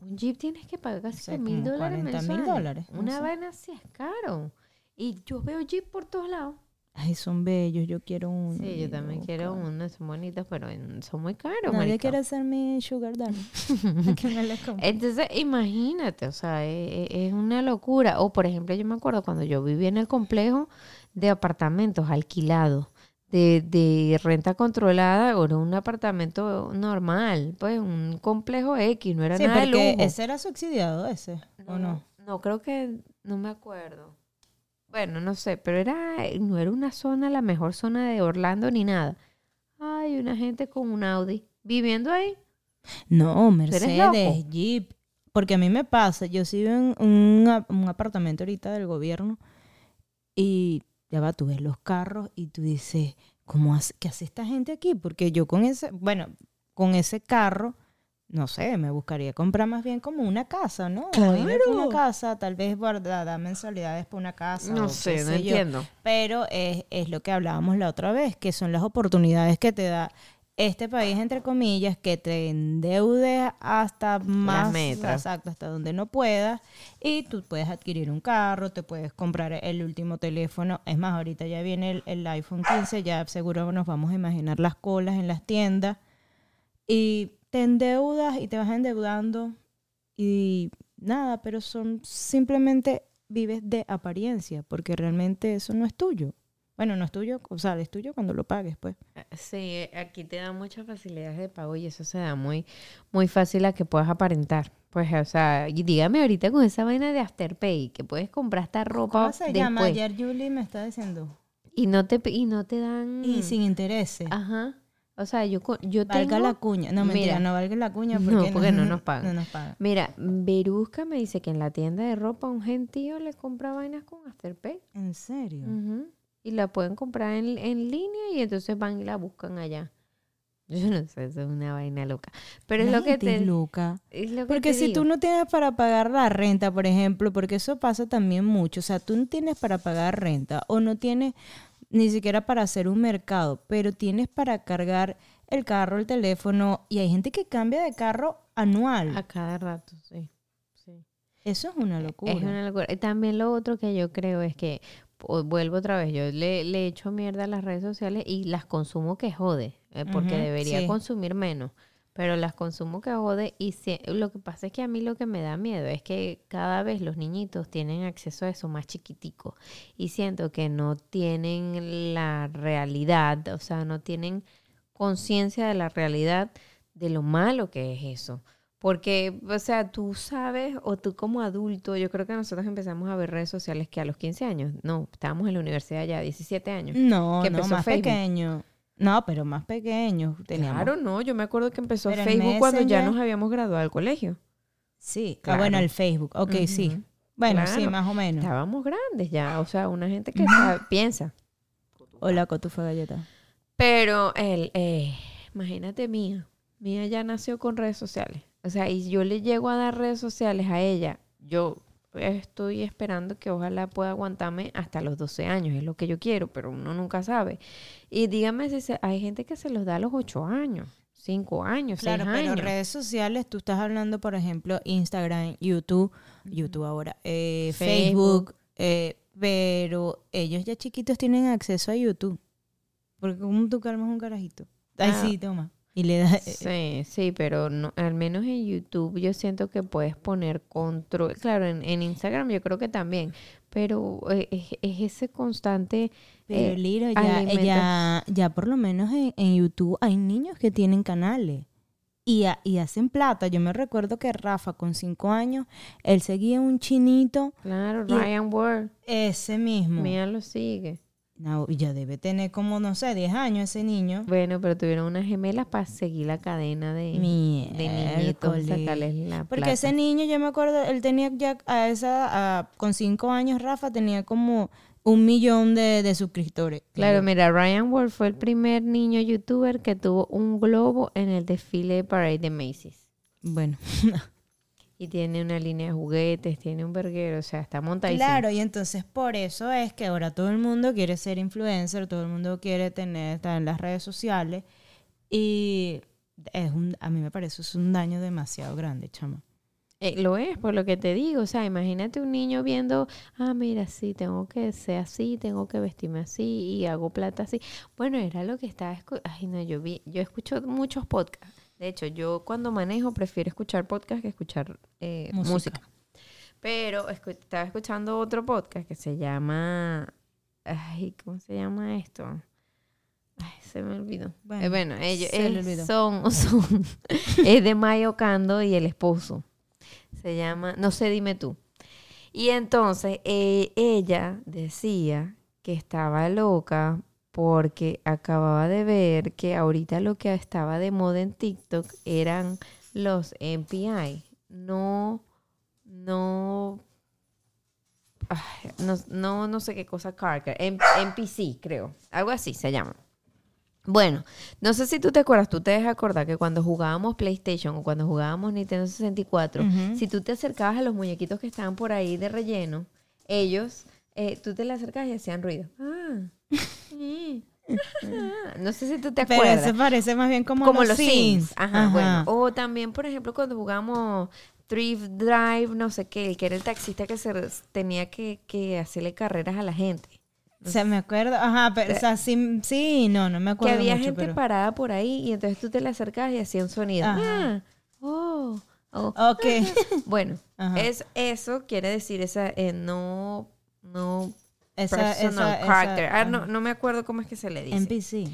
Un Jeep tienes que pagar casi sé, mil dólares 40 mil mensuales. dólares, Una sé. vaina así es caro. Y yo veo Jeep por todos lados. Ay, son bellos, yo quiero uno. Sí, yo también loca. quiero unos, son bonitos, pero son muy caros, Nadie quiere mi sugar daddy. Entonces, imagínate, o sea, e- e- es, una locura. O, por ejemplo, yo me acuerdo cuando yo vivía en el complejo de apartamentos alquilados, de, de renta controlada, era un apartamento normal, pues un complejo X, no era Sí, nada de lujo. ese era subsidiado, ese, ¿o no? No, creo que, no me acuerdo. Bueno, no sé, pero era, no era una zona, la mejor zona de Orlando ni nada. Hay una gente con un Audi viviendo ahí. No, Mercedes? Jeep. Porque a mí me pasa, yo sí vivo en un, un apartamento ahorita del gobierno y ya va, tú ves los carros y tú dices, ¿cómo hace, ¿qué hace esta gente aquí? Porque yo con ese, bueno, con ese carro, no sé, me buscaría comprar más bien como una casa, ¿no? O irme por una Claro. casa, tal vez guardar mensualidades por una casa. No sé, no sé yo. entiendo. Pero es, es lo que hablábamos la otra vez, que son las oportunidades que te da este país, entre comillas, que te endeude hasta más, metas. exacto, hasta donde no puedas, y tú puedes adquirir un carro, te puedes comprar el último teléfono. Es más, ahorita ya viene el, el iPhone 15, ya seguro nos vamos a imaginar las colas en las tiendas, y te endeudas y te vas endeudando, y nada, pero son simplemente vives de apariencia, porque realmente eso no es tuyo. Bueno, no es tuyo, o sea, es tuyo cuando lo pagues, pues. Sí, aquí te dan muchas facilidades de pago y eso se da muy, muy fácil a que puedas aparentar. Pues, o sea, y dígame ahorita con esa vaina de Afterpay, que puedes comprar esta ropa ¿Cómo se llama? después Ayer Julie me está diciendo. y no te y no te dan Y sin intereses. Ajá. O sea, yo yo valga tengo la cuña. No, mentira, Mira. no valga la cuña No, porque, porque no nos pagan. No nos pagan. Mira, Berusca me dice que en la tienda de ropa un gentío le compra vainas con Afterpay. ¿En serio? Ujú. Y la pueden comprar en, en línea y entonces van y la buscan allá. Yo no sé, eso es una vaina loca. Pero es La lo que gente es te... loca. Es lo que Porque te si tú no tienes para pagar la renta, por ejemplo, porque eso pasa también mucho, o sea, tú no tienes para pagar renta o no tienes ni siquiera para hacer un mercado, pero tienes para cargar el carro, el teléfono, y hay gente que cambia de carro anual. A cada rato, sí. sí. Eso es una locura. Es una locura. Y también lo otro que yo creo es que, vuelvo otra vez, yo le, le echo mierda a las redes sociales y las consumo que jode, eh, porque debería sí. consumir menos, pero las consumo que jode y si- lo que pasa es que a mí lo que me da miedo es que cada vez los niñitos tienen acceso a eso más chiquitico y siento que no tienen la realidad, o sea, no tienen conciencia de la realidad de lo malo que es eso. Porque, o sea, tú sabes, o tú como adulto, yo creo que nosotros empezamos a ver redes sociales que a los 15 años, no, estábamos en la universidad ya, 17 años. No, que no, más Facebook. pequeño. No, pero más pequeños teníamos. Claro, no, yo me acuerdo que empezó Pero Facebook cuando ya nos habíamos graduado del colegio. Sí, ah, Claro. bueno, el Facebook. Ok, sí. Bueno, sí, más o menos. Estábamos grandes ya, o sea, una gente que sabe- piensa. Hola, cotufa galleta. Pero el, eh, imagínate Mía, Mía ya nació con redes sociales. O sea, y yo le llego a dar redes sociales a ella. Yo estoy esperando que ojalá pueda aguantarme hasta los 12 años, es lo que yo quiero, pero uno nunca sabe. Y dígame si se- hay gente que se los da a los 8 años, 5 años, 6 Claro, pero años. redes sociales, tú estás hablando, por ejemplo, Instagram, YouTube, YouTube ahora, eh, Facebook, Facebook. eh, pero ellos ya chiquitos tienen acceso a YouTube. Porque como tú calmas un carajito. Ay, Ah. sí, toma. Y le das... Sí, sí, pero no, al menos en YouTube yo siento que puedes poner control. Claro, en, en Instagram yo creo que también, pero eh, es, es ese constante. Pero eh, Liro, ya, ya, ya por lo menos en, en YouTube hay niños que tienen canales y, ha- y hacen plata. Yo me recuerdo que Rafa, con cinco años, él seguía un chinito, Claro, Ryan Ward, ese mismo. Mía lo sigue. No, y ya debe tener como, no sé, 10 años ese niño. Bueno, pero tuvieron unas gemelas para seguir la cadena de, de niñitos, sacarles la Porque plata. ese niño, yo me acuerdo, él tenía ya a esa, a- con cinco años, Rafa tenía como un millón de, de suscriptores. Claro, mira, Ryan Ward fue el primer niño youtuber que tuvo un globo en el desfile de Parade de Macy's. Bueno, Y tiene una línea de juguetes, tiene un verguero, o sea, está montadísimo. claro, y entonces por eso es que ahora todo el mundo quiere ser influencer, todo el mundo quiere tener, estar en las redes sociales. Y es un, a mí me parece es un daño demasiado grande, chama. Eh, lo es, por lo que te digo. O sea, imagínate un niño viendo, ah, mira, sí, tengo que ser así, tengo que vestirme así y hago plata así. Bueno, era lo que estaba Ay, no, yo vi, yo escucho muchos podcasts. De hecho, yo cuando manejo prefiero escuchar podcasts que escuchar eh, Música. música. Pero escu- estaba escuchando otro podcast que se llama. Ay, ¿cómo se llama esto? Ay, se me olvidó. Bueno, Eh, Bueno, ellos es- son es de Mayo Cando y el esposo. Se llama No sé, dime tú. Y entonces eh, ella decía que estaba loca porque acababa de ver que ahorita lo que estaba de moda en TikTok eran los MPI. No, no, ay, no, no, no sé qué cosa, M- MPC creo, algo así se llama. Bueno, no sé si tú te acuerdas, tú te dejas acordar que cuando jugábamos PlayStation o cuando jugábamos Nintendo 64, Ujú. si tú te acercabas a los muñequitos que estaban por ahí de relleno, ellos, eh, tú te le acercabas y hacían ruido. Ah. No sé si tú te Pero acuerdas. ese parece más bien como, Como los, los Sims. Ajá, Ajá. bueno. O también, por ejemplo, cuando jugamos Thrift Drive, no sé qué, el que era el taxista que se tenía que, que hacerle carreras a la gente. Se me acuerdo, ajá, pero o sea, sí, sí, no, no me Que acuerdo había mucho, gente pero... parada por ahí y entonces tú te le acercabas y hacía un sonido. Ajá. Ah, oh, oh. Ok. Bueno, Ajá. es, eso quiere decir esa eh, no, no esa, personal esa, character. esa- Ah, no, no me acuerdo cómo es que se le dice. NPC.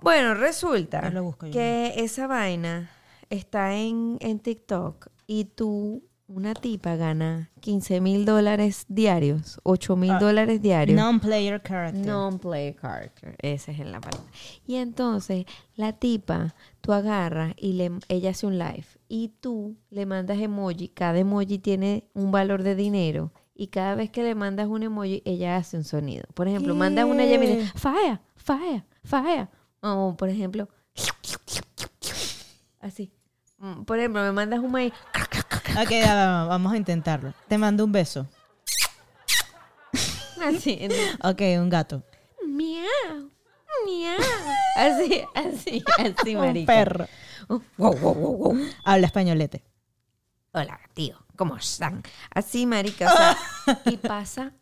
Bueno, resulta lo busco que esa vaina está en, en TikTok y tú, una tipa, gana 15 mil dólares diarios, 8 mil Ah, dólares diarios. Non-player character. Non-player character, esa es la palabra. Y entonces, la tipa, tú agarras y le, ella hace un live y tú le mandas emoji. Cada emoji tiene un valor de dinero y cada vez que le mandas un emoji, ella hace un sonido. Por ejemplo, mandas una y ella ¿Qué? viene, fire, fire, fire. O, por ejemplo, así. Mm, Por ejemplo, me mandas un maíz. Ok, vamos a intentarlo. Te mando un beso. Así. Ok, un gato. miau, miau. Así, así, así, Un marica. perro. Wow, wow, wow, wow. Habla españolete. Hola, tío, ¿cómo están? Así, marica, o sea, y pasa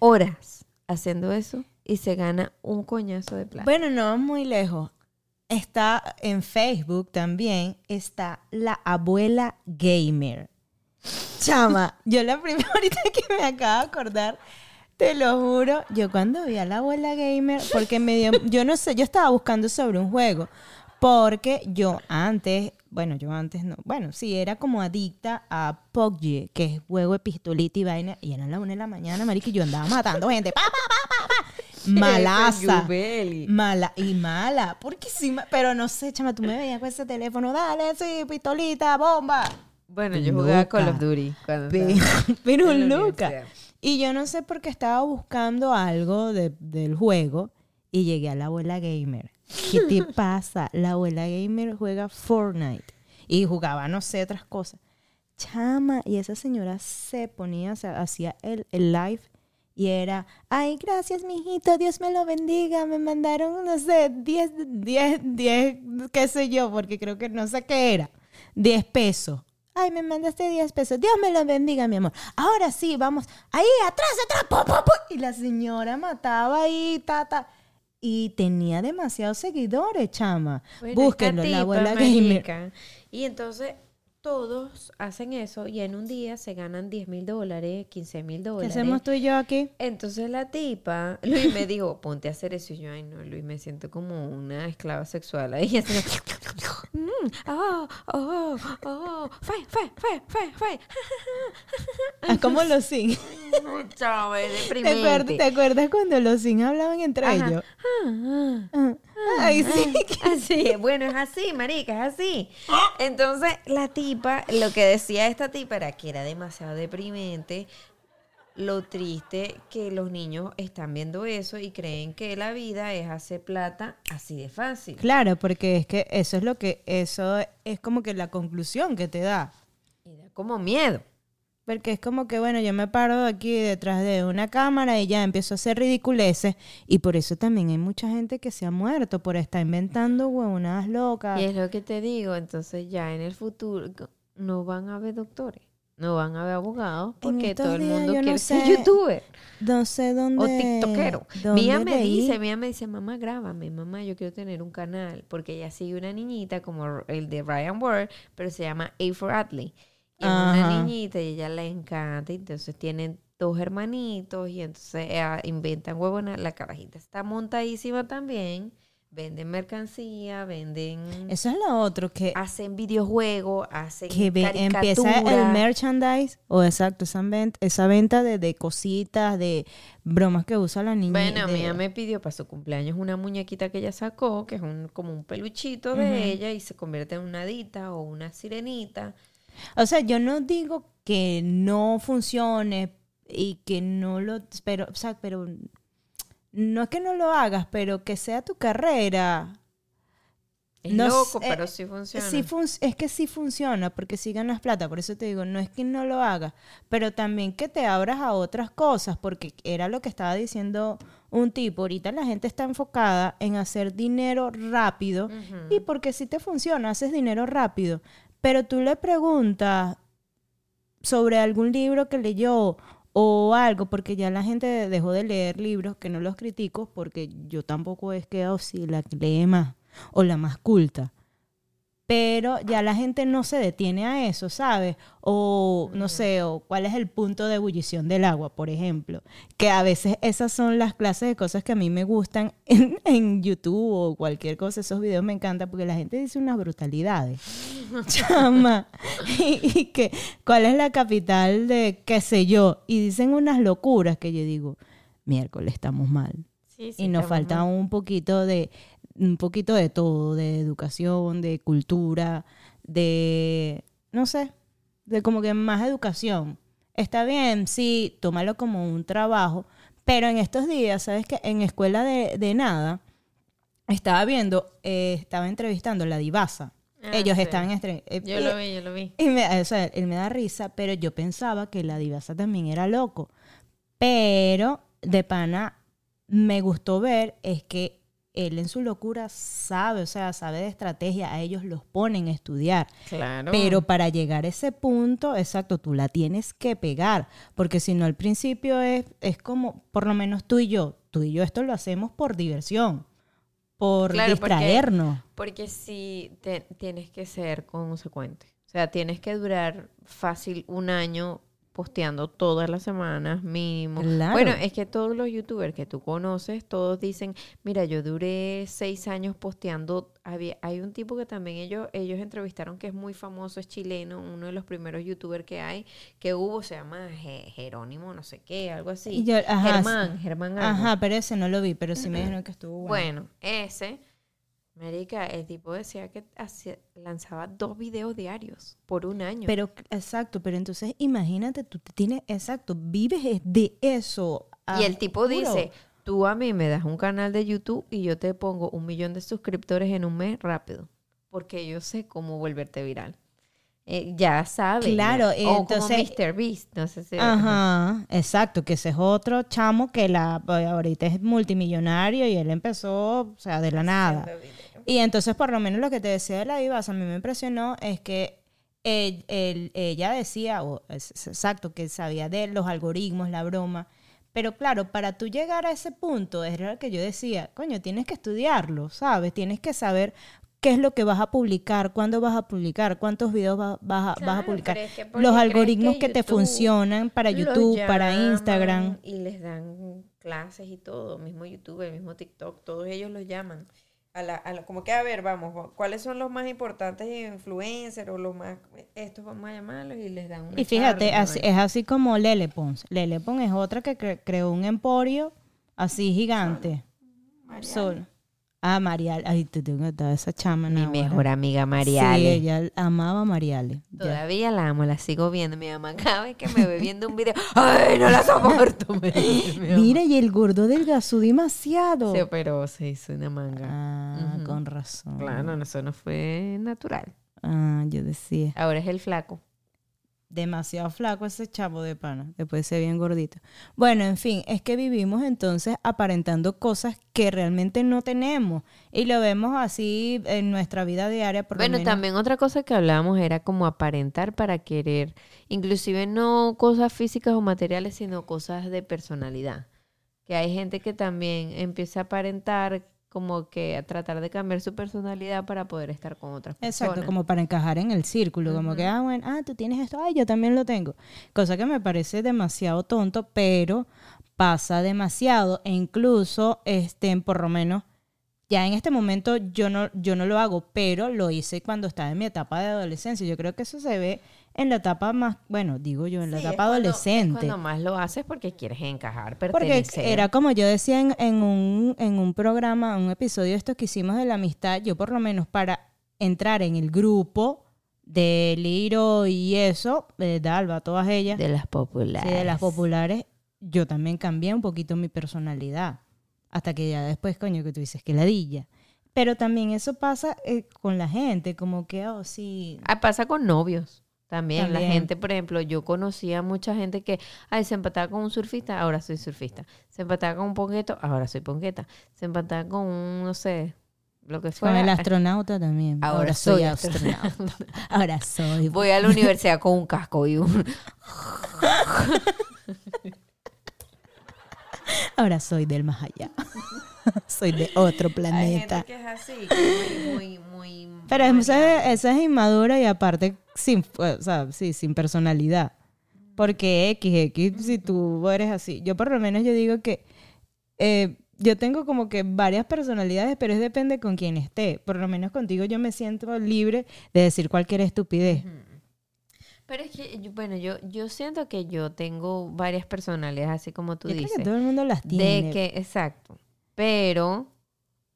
horas haciendo eso y se gana un coñazo de plata. Bueno, no muy lejos. Está en Facebook también, está la abuela gamer. Chama, yo la primera ahorita que me acabo de acordar, te lo juro, yo cuando vi a la abuela gamer, porque me dio, yo no sé, yo estaba buscando sobre un juego, porque yo antes, bueno, yo antes no, bueno, sí, era como adicta a PUBG, que es juego de pistolita y vaina, y eran las una de la mañana, marica, y yo andaba matando gente, pa, pa, pa, pa, pa. malaza. Mala y mala. Porque sí, pero no sé, chama, tú me veías con ese teléfono, dale, sí, pistolita, bomba. Bueno, yo jugaba Call of. Duty. Cuando Pero, pero loca. Y yo no sé por qué estaba buscando algo de- del juego y llegué a la abuela gamer. ¿Qué te pasa? La abuela gamer juega Fortnite y jugaba, no sé, otras cosas. Chama, y esa señora se ponía, o sea, hacía el, el live y era, ay, gracias, mijito, Dios me lo bendiga. Me mandaron, no sé, 10, 10, 10, qué sé yo, porque creo que no sé qué era. 10 pesos. Ay, me mandaste 10 pesos. Dios me lo bendiga, mi amor. Ahora sí, vamos. Ahí, atrás, atrás. pu, pu, pu. Y la señora mataba ahí, ta, ta. Y tenía demasiados seguidores, chama. Bueno, Búsquenlo, la abuela gamer. Y entonces todos hacen eso y en un día se ganan 10 mil dólares, 15 mil ¿Qué dólares. hacemos tú y yo aquí? Entonces la tipa, Luis me dijo, ponte a hacer eso. Y yo, ay no, Luis, me siento como una esclava sexual. Ahí así, mm, oh, oh, oh, fe, fe, fe, fe. Ah, ¿Cómo los sin? Chao, es ¿Te acuerdas, deprimente. ¿Te acuerdas cuando los sin hablaban entre Ajá. ellos? Ah, ah. Ah, Ay, sí. Así, bueno, es así, marica, es así. Entonces, la tipa, lo que decía esta tipa era que era demasiado deprimente, lo triste que los niños están viendo eso y creen que la vida es hacer plata así de fácil. Claro, porque es que eso es lo que, eso es como que la conclusión que te da. Y da como miedo. Porque es como que, bueno, yo me paro aquí detrás de una cámara y ya empiezo a hacer ridiculeces. Y por eso también hay mucha gente que se ha muerto por estar inventando huevonadas locas. Y es lo que te digo, entonces ya en el futuro no van a haber doctores, no van a haber abogados, porque todo el mundo no quiere ser sé youtuber. No sé dónde. O tiktokero. dónde Mía me dice, Mía me dice, mamá, grábame, mamá, yo quiero tener un canal, porque ella sigue una niñita como el de Ryan Ward, pero se llama A for Atlee. Y es una niñita y ella le encanta, entonces tienen dos hermanitos y entonces eh, inventan huevonas. La carajita está montadísima también, venden mercancía, venden... Eso es lo otro, que, hacen videojuegos, hacen que ve- empieza el merchandise, o exacto, esa venta, esa venta de, de cositas, de bromas que usa la niña. Bueno, de- Mía me pidió para su cumpleaños una muñequita que ella sacó, que es un, como un peluchito de ella y se convierte en una hadita o una sirenita. O sea, yo no digo que no funcione y que no lo, pero, o sea, pero no es que no lo hagas, pero que sea tu carrera. Es No loco, pero sí funciona. Sí fun- es que sí funciona, porque sí ganas plata, por eso te digo, no es que no lo hagas, pero también que te abras a otras cosas, porque era lo que estaba diciendo un tipo, ahorita la gente está enfocada en hacer dinero rápido, y porque si te funciona, haces dinero rápido, pero tú le preguntas sobre algún libro que leyó o algo, porque ya la gente dejó de leer libros, que no los critico, porque yo tampoco es que, oh, sí, la que lee más o la más culta. Pero ya la gente no se detiene a eso, ¿sabes? O no sé, o cuál es el punto de ebullición del agua, por ejemplo. Que a veces esas son las clases de cosas que a mí me gustan en, en YouTube o cualquier cosa. Esos videos me encantan porque la gente dice unas brutalidades. Chama. Y, y que, ¿cuál es la capital de qué sé yo? Y dicen unas locuras que yo digo, miércoles, estamos mal Sí, sí, y nos falta mal. un poquito de un poquito de todo, de educación, de cultura, de no sé, de como que más educación. Está bien, sí, tómalo como un trabajo, pero en estos días, ¿sabes que En escuela de, de nada, estaba viendo, eh, estaba entrevistando a la divasa. Ah, Ellos sí. estaban... eh, Yo lo vi, yo lo vi. y me, o sea, él me da risa, pero yo pensaba que la divasa también era loco. Pero de pana me gustó ver es que él en su locura sabe, o sea, sabe de estrategia, a ellos los ponen a estudiar. Claro. Pero para llegar a ese punto, exacto, tú la tienes que pegar, porque si no al principio es, es como, por lo menos tú y yo, tú y yo esto lo hacemos por diversión, por Claro, porque- distraernos. Porque sí te- tienes que ser consecuente. O sea, tienes que durar fácil un año posteando todas las semanas mínimo. Claro. Bueno, es que todos los youtubers que tú conoces, todos dicen, mira, yo duré seis años posteando. Había, hay un tipo que también ellos, ellos entrevistaron que es muy famoso, es chileno, uno de los primeros youtubers que hay, que hubo, se llama Je- Jerónimo, no sé qué, algo así. Yo- ajá, Germán, Germán algo. Ajá, pero ese no lo vi, pero sí me dijeron que estuvo bueno. Bueno, ese, Marica, el tipo decía que hacía- lanzaba dos videos diarios por un año. Pero, exacto, pero entonces imagínate, tú te tienes, exacto, vives es de eso. y el tipo juro. dice, tú a mí me das un canal de YouTube y yo te pongo un millón de suscriptores en un mes rápido, porque yo sé cómo volverte viral. Eh, ya sabes. Claro, o entonces- como Mr. Beast, no sé si... Ajá, exacto, que ese es otro chamo que la pues, ahorita es multimillonario y él empezó, o sea, de la nada. Y entonces, por lo menos lo que te decía de la Vivaz, a mí me impresionó es que él- él- ella decía, o es exacto, que sabía de los algoritmos, la broma. Pero claro, para tú llegar a ese punto, es lo que yo decía, coño, tienes que estudiarlo, ¿sabes? Tienes que saber qué es lo que vas a publicar, cuándo vas a publicar, cuántos videos va- vas, a, vas a Claro, publicar, es que los algoritmos que que, te funcionan para YouTube, para Instagram. Y les dan clases y todo, mismo YouTube, el mismo TikTok, todos ellos los llaman. A la, a la- como que, a ver, vamos, ¿cuáles son los más importantes influencers o los más, estos vamos a llamarlos y les dan una Y fíjate, charla, así- ¿no? es así como Lele Pons. Lele Pons es otra que cre- creó un emporio así gigante. Sol. Ah, Marial. Ay, te tengo que dar esa chama. Mi mejor amiga Sí, Mariale. ella amaba a Mariale. Ya. Todavía la amo, la sigo viendo. Mi mamá cada vez que me ve viendo un video, ¡ay, no la soporto! me dice. Mira, y el gordo delgazó demasiado. Se operó, se hizo una manga. Ah, con razón. Claro, no, eso no fue natural. Ah, yo decía. Ahora es el flaco. Demasiado flaco ese chavo de pana. Después de ser bien gordito. Bueno, en fin, es que vivimos entonces aparentando cosas que realmente no tenemos. Y lo vemos así en nuestra vida diaria. Por Bueno, menos. también otra cosa que hablábamos era como aparentar para querer, inclusive no cosas físicas o materiales, sino cosas de personalidad. Que hay gente que también empieza a aparentar como que tratar de cambiar su personalidad para poder estar con otras personas. Exacto, como para encajar en el círculo, como que, ah, bueno, ah, tú tienes esto, ay, yo también lo tengo. Cosa que me parece demasiado tonto, pero pasa demasiado e incluso, este, por lo menos, ya en este momento yo no, yo no lo hago, pero lo hice cuando estaba en mi etapa de adolescencia. Yo creo que eso se ve en la etapa más, bueno, digo yo, en la Sí, etapa cuando- adolescente. Es cuando más lo haces porque quieres encajar, Porque pertenecer. era como yo decía en, en un, en un programa, un episodio de estos que hicimos de la amistad, yo por lo menos para entrar en el grupo de Liro y eso, de Dalva, todas ellas, de las populares. sí, de las populares, yo también cambié un poquito mi personalidad. Hasta que ya después, coño, que tú dices que ladilla. Pero también eso pasa eh, con la gente, como que, oh, sí. Ah, pasa con novios. También. la gente, por ejemplo, yo conocía mucha gente que, ay, se empataba con un surfista, ahora soy surfista. Se empataba con un ponqueto, ahora soy ponqueta. Se empataba con un, no sé, lo que Con fuera. el astronauta también. Ahora soy astronauta. Ahora soy. Voy a la universidad con un casco y un... Ahora soy del más allá. soy de otro planeta. que es así, que muy, muy, muy... Pero esa, esa es inmadura y aparte sin, o sea, sí, sin personalidad. Porque X, X, si tú eres así. Yo por lo menos yo digo que eh, yo tengo como que varias personalidades, pero es depende con quién esté. Por lo menos contigo yo me siento libre de decir cualquier estupidez. Pero es que, yo- bueno, yo, yo siento que yo tengo varias personalidades, así como tú Yo creo dices. que todo el mundo las tiene. De que, exacto. Pero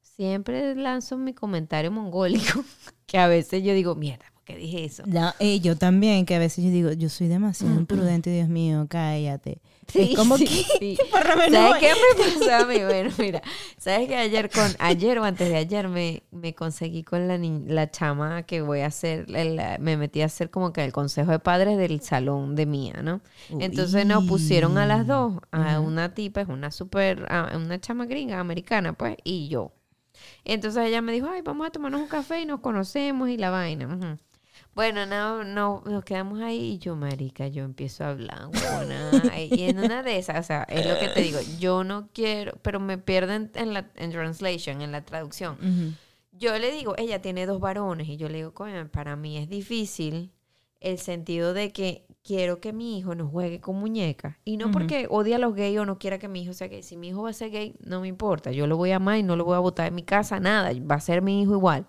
siempre lanzo mi comentario mongólico, que a veces yo digo, mierda, ¿por qué dije eso? No, eh, yo también, que a veces yo digo, yo soy demasiado imprudente, Dios mío, cállate. es como sí, que, sí. por lo menos ¿Sabes qué me pasó a mí? Bueno, mira, ¿sabes que ayer con ayer o antes de ayer me, me conseguí con la ni- la chama que voy a hacer, el- me metí a hacer como que el consejo de padres del salón de mía, ¿no? Entonces nos pusieron a las dos, a una tipa, es una super, a una chama gringa americana, pues, y yo. Entonces ella me dijo, ay, vamos a tomarnos un café y nos conocemos y la vaina. ujú. Bueno, no, no, nos quedamos ahí y yo, marica, yo empiezo a hablar, y en una de esas, o sea, es lo que te digo, yo no quiero, pero me pierden en la en translation, en la traducción. Yo le digo, ella tiene dos varones y yo le digo, coño, para mí es difícil el sentido de que quiero que mi hijo no juegue con muñecas. Y no porque odie a los gays o no quiera que mi hijo sea gay. Si mi hijo va a ser gay, no me importa. Yo lo voy a amar y no lo voy a botar en mi casa, nada. Va a ser mi hijo igual.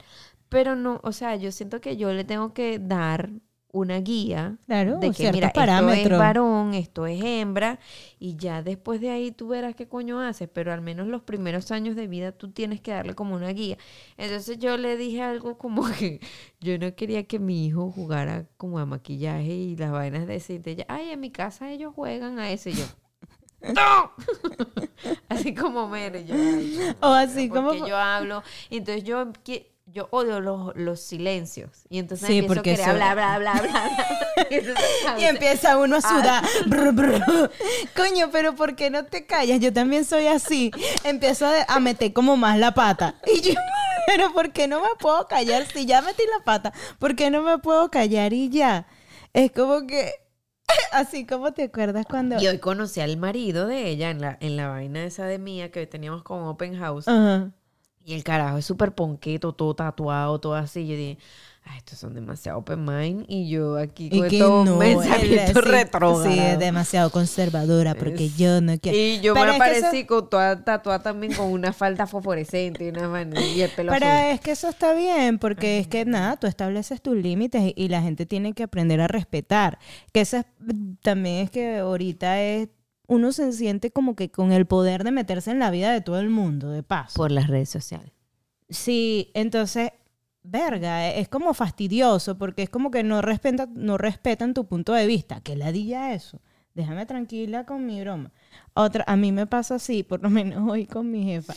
Pero no, o sea, yo siento que yo le tengo que dar una guía Claro, de que mira, esto es varón, esto es hembra, y ya después de ahí tú verás qué coño haces, pero al menos los primeros años de vida tú tienes que darle como una guía. Entonces yo le dije algo como que yo no quería que mi hijo jugara como a maquillaje y las vainas de cinta. Ay, en mi casa ellos juegan a eso y yo. ¡No! Así como mere, yo. ay, O así como... yo hablo. Entonces yo yo odio los, los silencios. Y entonces Sí, empiezo a porque querer eso- hablar, bla, bla, bla, bla. Y entonces, empieza uno a Ah. sudar. Brr, brr. Coño, pero ¿por qué no te callas? Yo también soy así. Empiezo a, a meter como más la pata. Y yo, pero ¿por qué no me puedo callar? Si ya metí la pata, ¿por qué no me puedo callar y ya? Es como que, así como te acuerdas cuando... Y hoy conocí al marido de ella en la, en la vaina esa de mía que teníamos con Open House. Ajá. Y el carajo es súper ponqueto, todo tatuado, todo así. Yo dije, ay, estos son demasiado open mind. Y yo aquí con estos no, pensamientos sí, retrógrados. Sí, es demasiado conservadora porque Es- yo no quiero... Y yo Pero me aparecí eso- con toda tatuada también con una falda fosforescente y, una y el pelo Pero azul. es que eso está bien, porque es que nada, tú estableces tus límites y, y la gente tiene que aprender a respetar. Que eso es- también es que ahorita es, uno se siente como que con el poder de meterse en la vida de todo el mundo, de paso. Por las redes sociales. Sí, entonces, verga, es como fastidioso, porque es como que no, respeta, no respetan tu punto de vista. Que ladilla eso. Déjame tranquila con mi broma. Otra, a mí me pasa así, por lo menos hoy con mi jefa.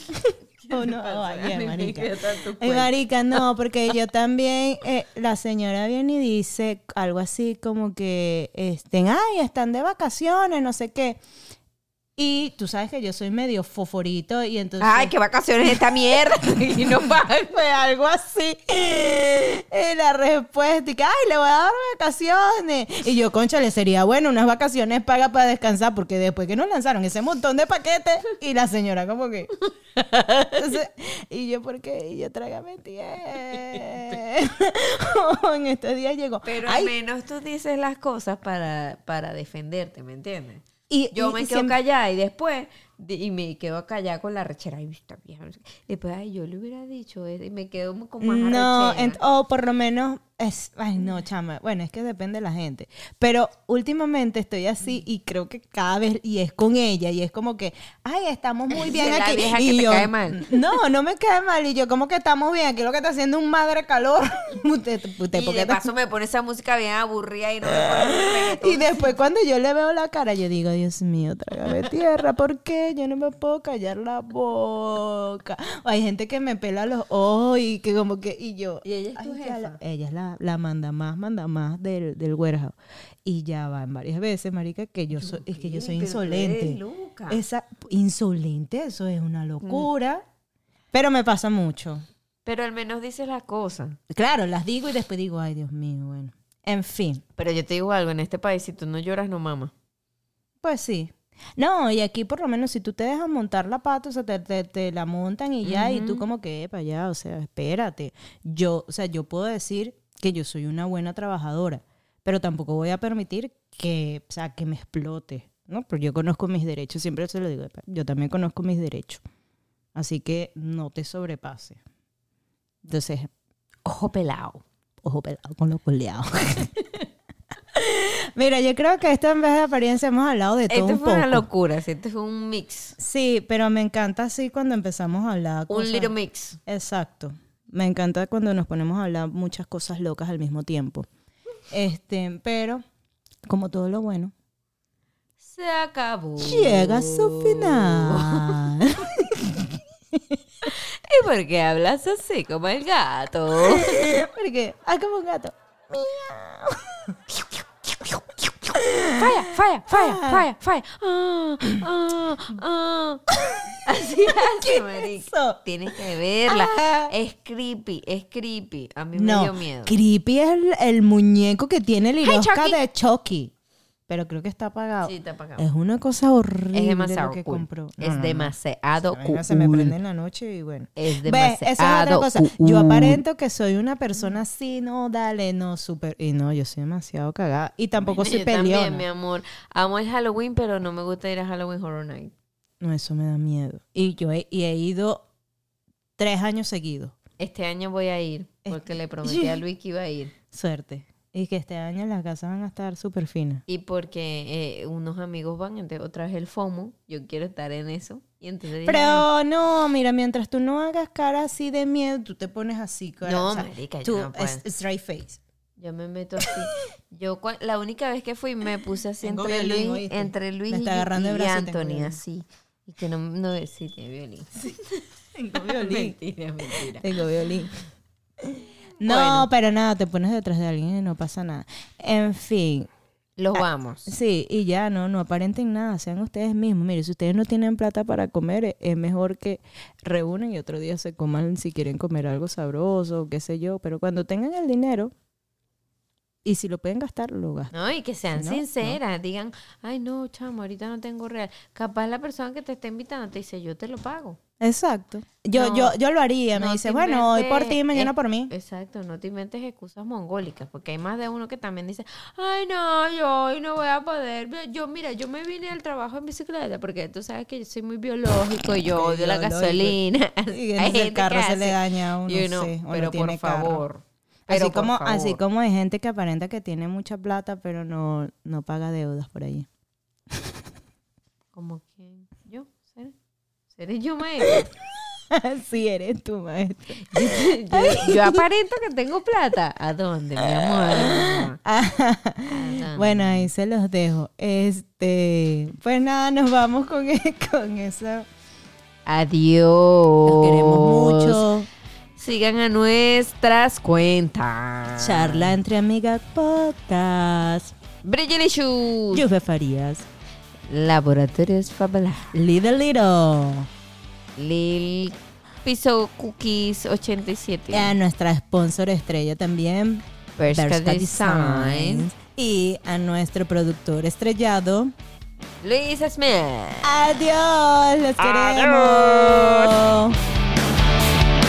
Oh, no, oh, ayer, marica. Ay, marica, no, porque yo también, eh, la señora viene y dice algo así como que, estén, ay, están de vacaciones, no sé qué. Y tú sabes que yo soy medio foforito y entonces... Ay, qué vacaciones esta mierda. y no. Fue algo así. Y la respuesta, y que, ay, le voy a dar vacaciones. Y yo, concha, le sería bueno unas vacaciones pagas para descansar, porque después que nos lanzaron ese montón de paquetes, y la señora como que... Entonces, y yo, ¿por qué? Y yo, trágame tierra. en estos días llegó. Pero al menos tú dices las cosas para, para defenderte, ¿me entiendes? Y, Yo y- me y quedo siempre- callada y después, y me quedo callada con la rechera. Ay, esta vieja. Después, ay, yo le hubiera dicho eso y me quedo con más No, o por lo menos es, ay no, chama, bueno, es que depende de la gente, pero últimamente estoy así y creo que cada vez, y es con ella, y es como que, ay, estamos muy bien aquí. vieja y que te yo, cae mal. No, no me cae mal, y yo como que estamos bien, aquí lo que está haciendo un madre calor. usted, usted, y ¿por qué de paso me pone esa música bien aburrida y no me pone reggaetón. y después cuando yo le veo la cara, yo digo, Dios mío, trágame tierra, ¿por qué? Yo no me puedo callar la boca. O hay gente que me pela los ojos y que como que, y yo... ¿Y ella es tu "Ay, ya jefa?" la- ella es la, la manda más, manda más del, del warehouse. Y ya van varias veces, marica, que yo soy, es que yo soy insolente. loca. Esa, insolente, eso es una locura. Pero me pasa mucho. Pero al menos dices las cosas. Claro, las digo y después digo, ay, Dios mío, bueno. En fin. Pero yo te digo algo, en este país, si tú no lloras, no mamas. Pues sí. No, y aquí por lo menos si tú te dejas montar la pata, o sea, te, te- te la montan y ya, y tú como que, para allá, o sea, espérate. Yo, o sea, yo puedo decir que yo soy una buena trabajadora, pero tampoco voy a permitir que, o sea, que me explote, ¿no? Pero yo conozco mis derechos, siempre se lo digo, yo también conozco mis derechos. Así que no te sobrepase. Entonces, Ojo pelado. ojo pelado con lo coleado. Mira, yo creo que esto en vez de apariencia hemos hablado de todo Esto un fue una locura, ¿sí? este fue un mix. Sí, pero me encanta así cuando empezamos a hablar. Un cosas- little mix. Exacto. Me encanta cuando nos ponemos a hablar muchas cosas locas al mismo tiempo. Este, pero, como todo lo bueno, Se acabó. llega a su final. ¿Y por qué hablas así como el gato? Porque, ah, como un gato. Falla, falla, falla, falla, falla. Ah, ah, ah. Así hace, marica. eso? Tienes que verla. Ah. Es creepy, es creepy. A mí me dio miedo. Creepy es el, el muñeco que tiene la Hey, Chucky. de Chucky. Pero creo que está apagado. Sí, está apagado. Es una cosa horrible Es demasiado lo que cool. compró. No, es no, no. demasiado Esa vaina se me cool. prende en la noche y bueno. Es Ve, demasiado esa es otra cosa. Yo cool. aparento que soy una persona así, no, dale, no, súper. Y no, yo soy demasiado cagada. Y tampoco soy Yo también, mi amor. Amo el Halloween, pero no me gusta ir a Halloween Horror Night. No, eso me da miedo. Y yo he, y he ido tres años seguidos. Este año voy a ir, porque le prometí a Luis que iba a ir. Suerte. Y que este año las casas van a estar súper finas. Y porque eh, unos amigos van, entonces otra vez el FOMO. Yo quiero estar en eso. Y entonces Pero no, mira, mientras tú no hagas cara así de miedo, tú te pones así. cara, No, o sea, marica, yo no puedo. straight face. Yo me meto así. Yo la única vez que fui me puse así Tengo entre violín, Luis, ¿oíste? entre Luis Me y, el brazo Anthony, así. Y que no, no sí, tiene violín. Tengo violín. mentira, mentira. Tengo violín. No, Bueno. pero nada, te pones detrás de alguien y no pasa nada. En fin, Los vamos. sí, y ya no, no aparenten nada, sean ustedes mismos. Mire, si ustedes no tienen plata para comer, eh, es mejor que reúnen y otro día se coman si quieren comer algo sabroso, qué sé yo. Pero cuando tengan el dinero y si lo pueden gastar, lo gastan. No, y que sean Si no, sinceras, digan, ay no, chamo, ahorita no tengo real. Capaz la persona que te está invitando te dice, yo te lo pago. Exacto. Yo, No, yo, yo lo haría. Me no dice, bueno, hoy por ti, mañana eh, por mí. Exacto, no te inventes excusas mongólicas, porque hay más de uno que también dice, ay no, yo hoy no voy a poder. Yo, mira, yo me vine al trabajo en bicicleta, porque tú sabes que yo soy muy biológico y yo odio la gasolina. Y el carro se le daña a uno, y uno, sí, o no pero por carro. Pero así como, así como hay gente que aparenta que tiene mucha plata, pero no, no paga deudas por ahí. Como que yo, ¿seré? ¿Seré yo maestra? sí, eres tú, maestro. yo, yo aparento que tengo plata. ¿A dónde, mi amor? ¿A dónde? bueno, ahí se los dejo. Este, pues nada, nos vamos con, con eso. Adiós. Los queremos mucho. Sigan a nuestras cuentas. Charla entre amigas podcast. Brillen y Shoes. Yufe Farías. Laboratorios Fabula. Little Little. Lil Piso Cookies 87. Y a nuestra sponsor estrella también, Bershka Bershka Design. Designs. Y a nuestro productor estrellado. Luis Smith. Adiós, los Adiós. queremos.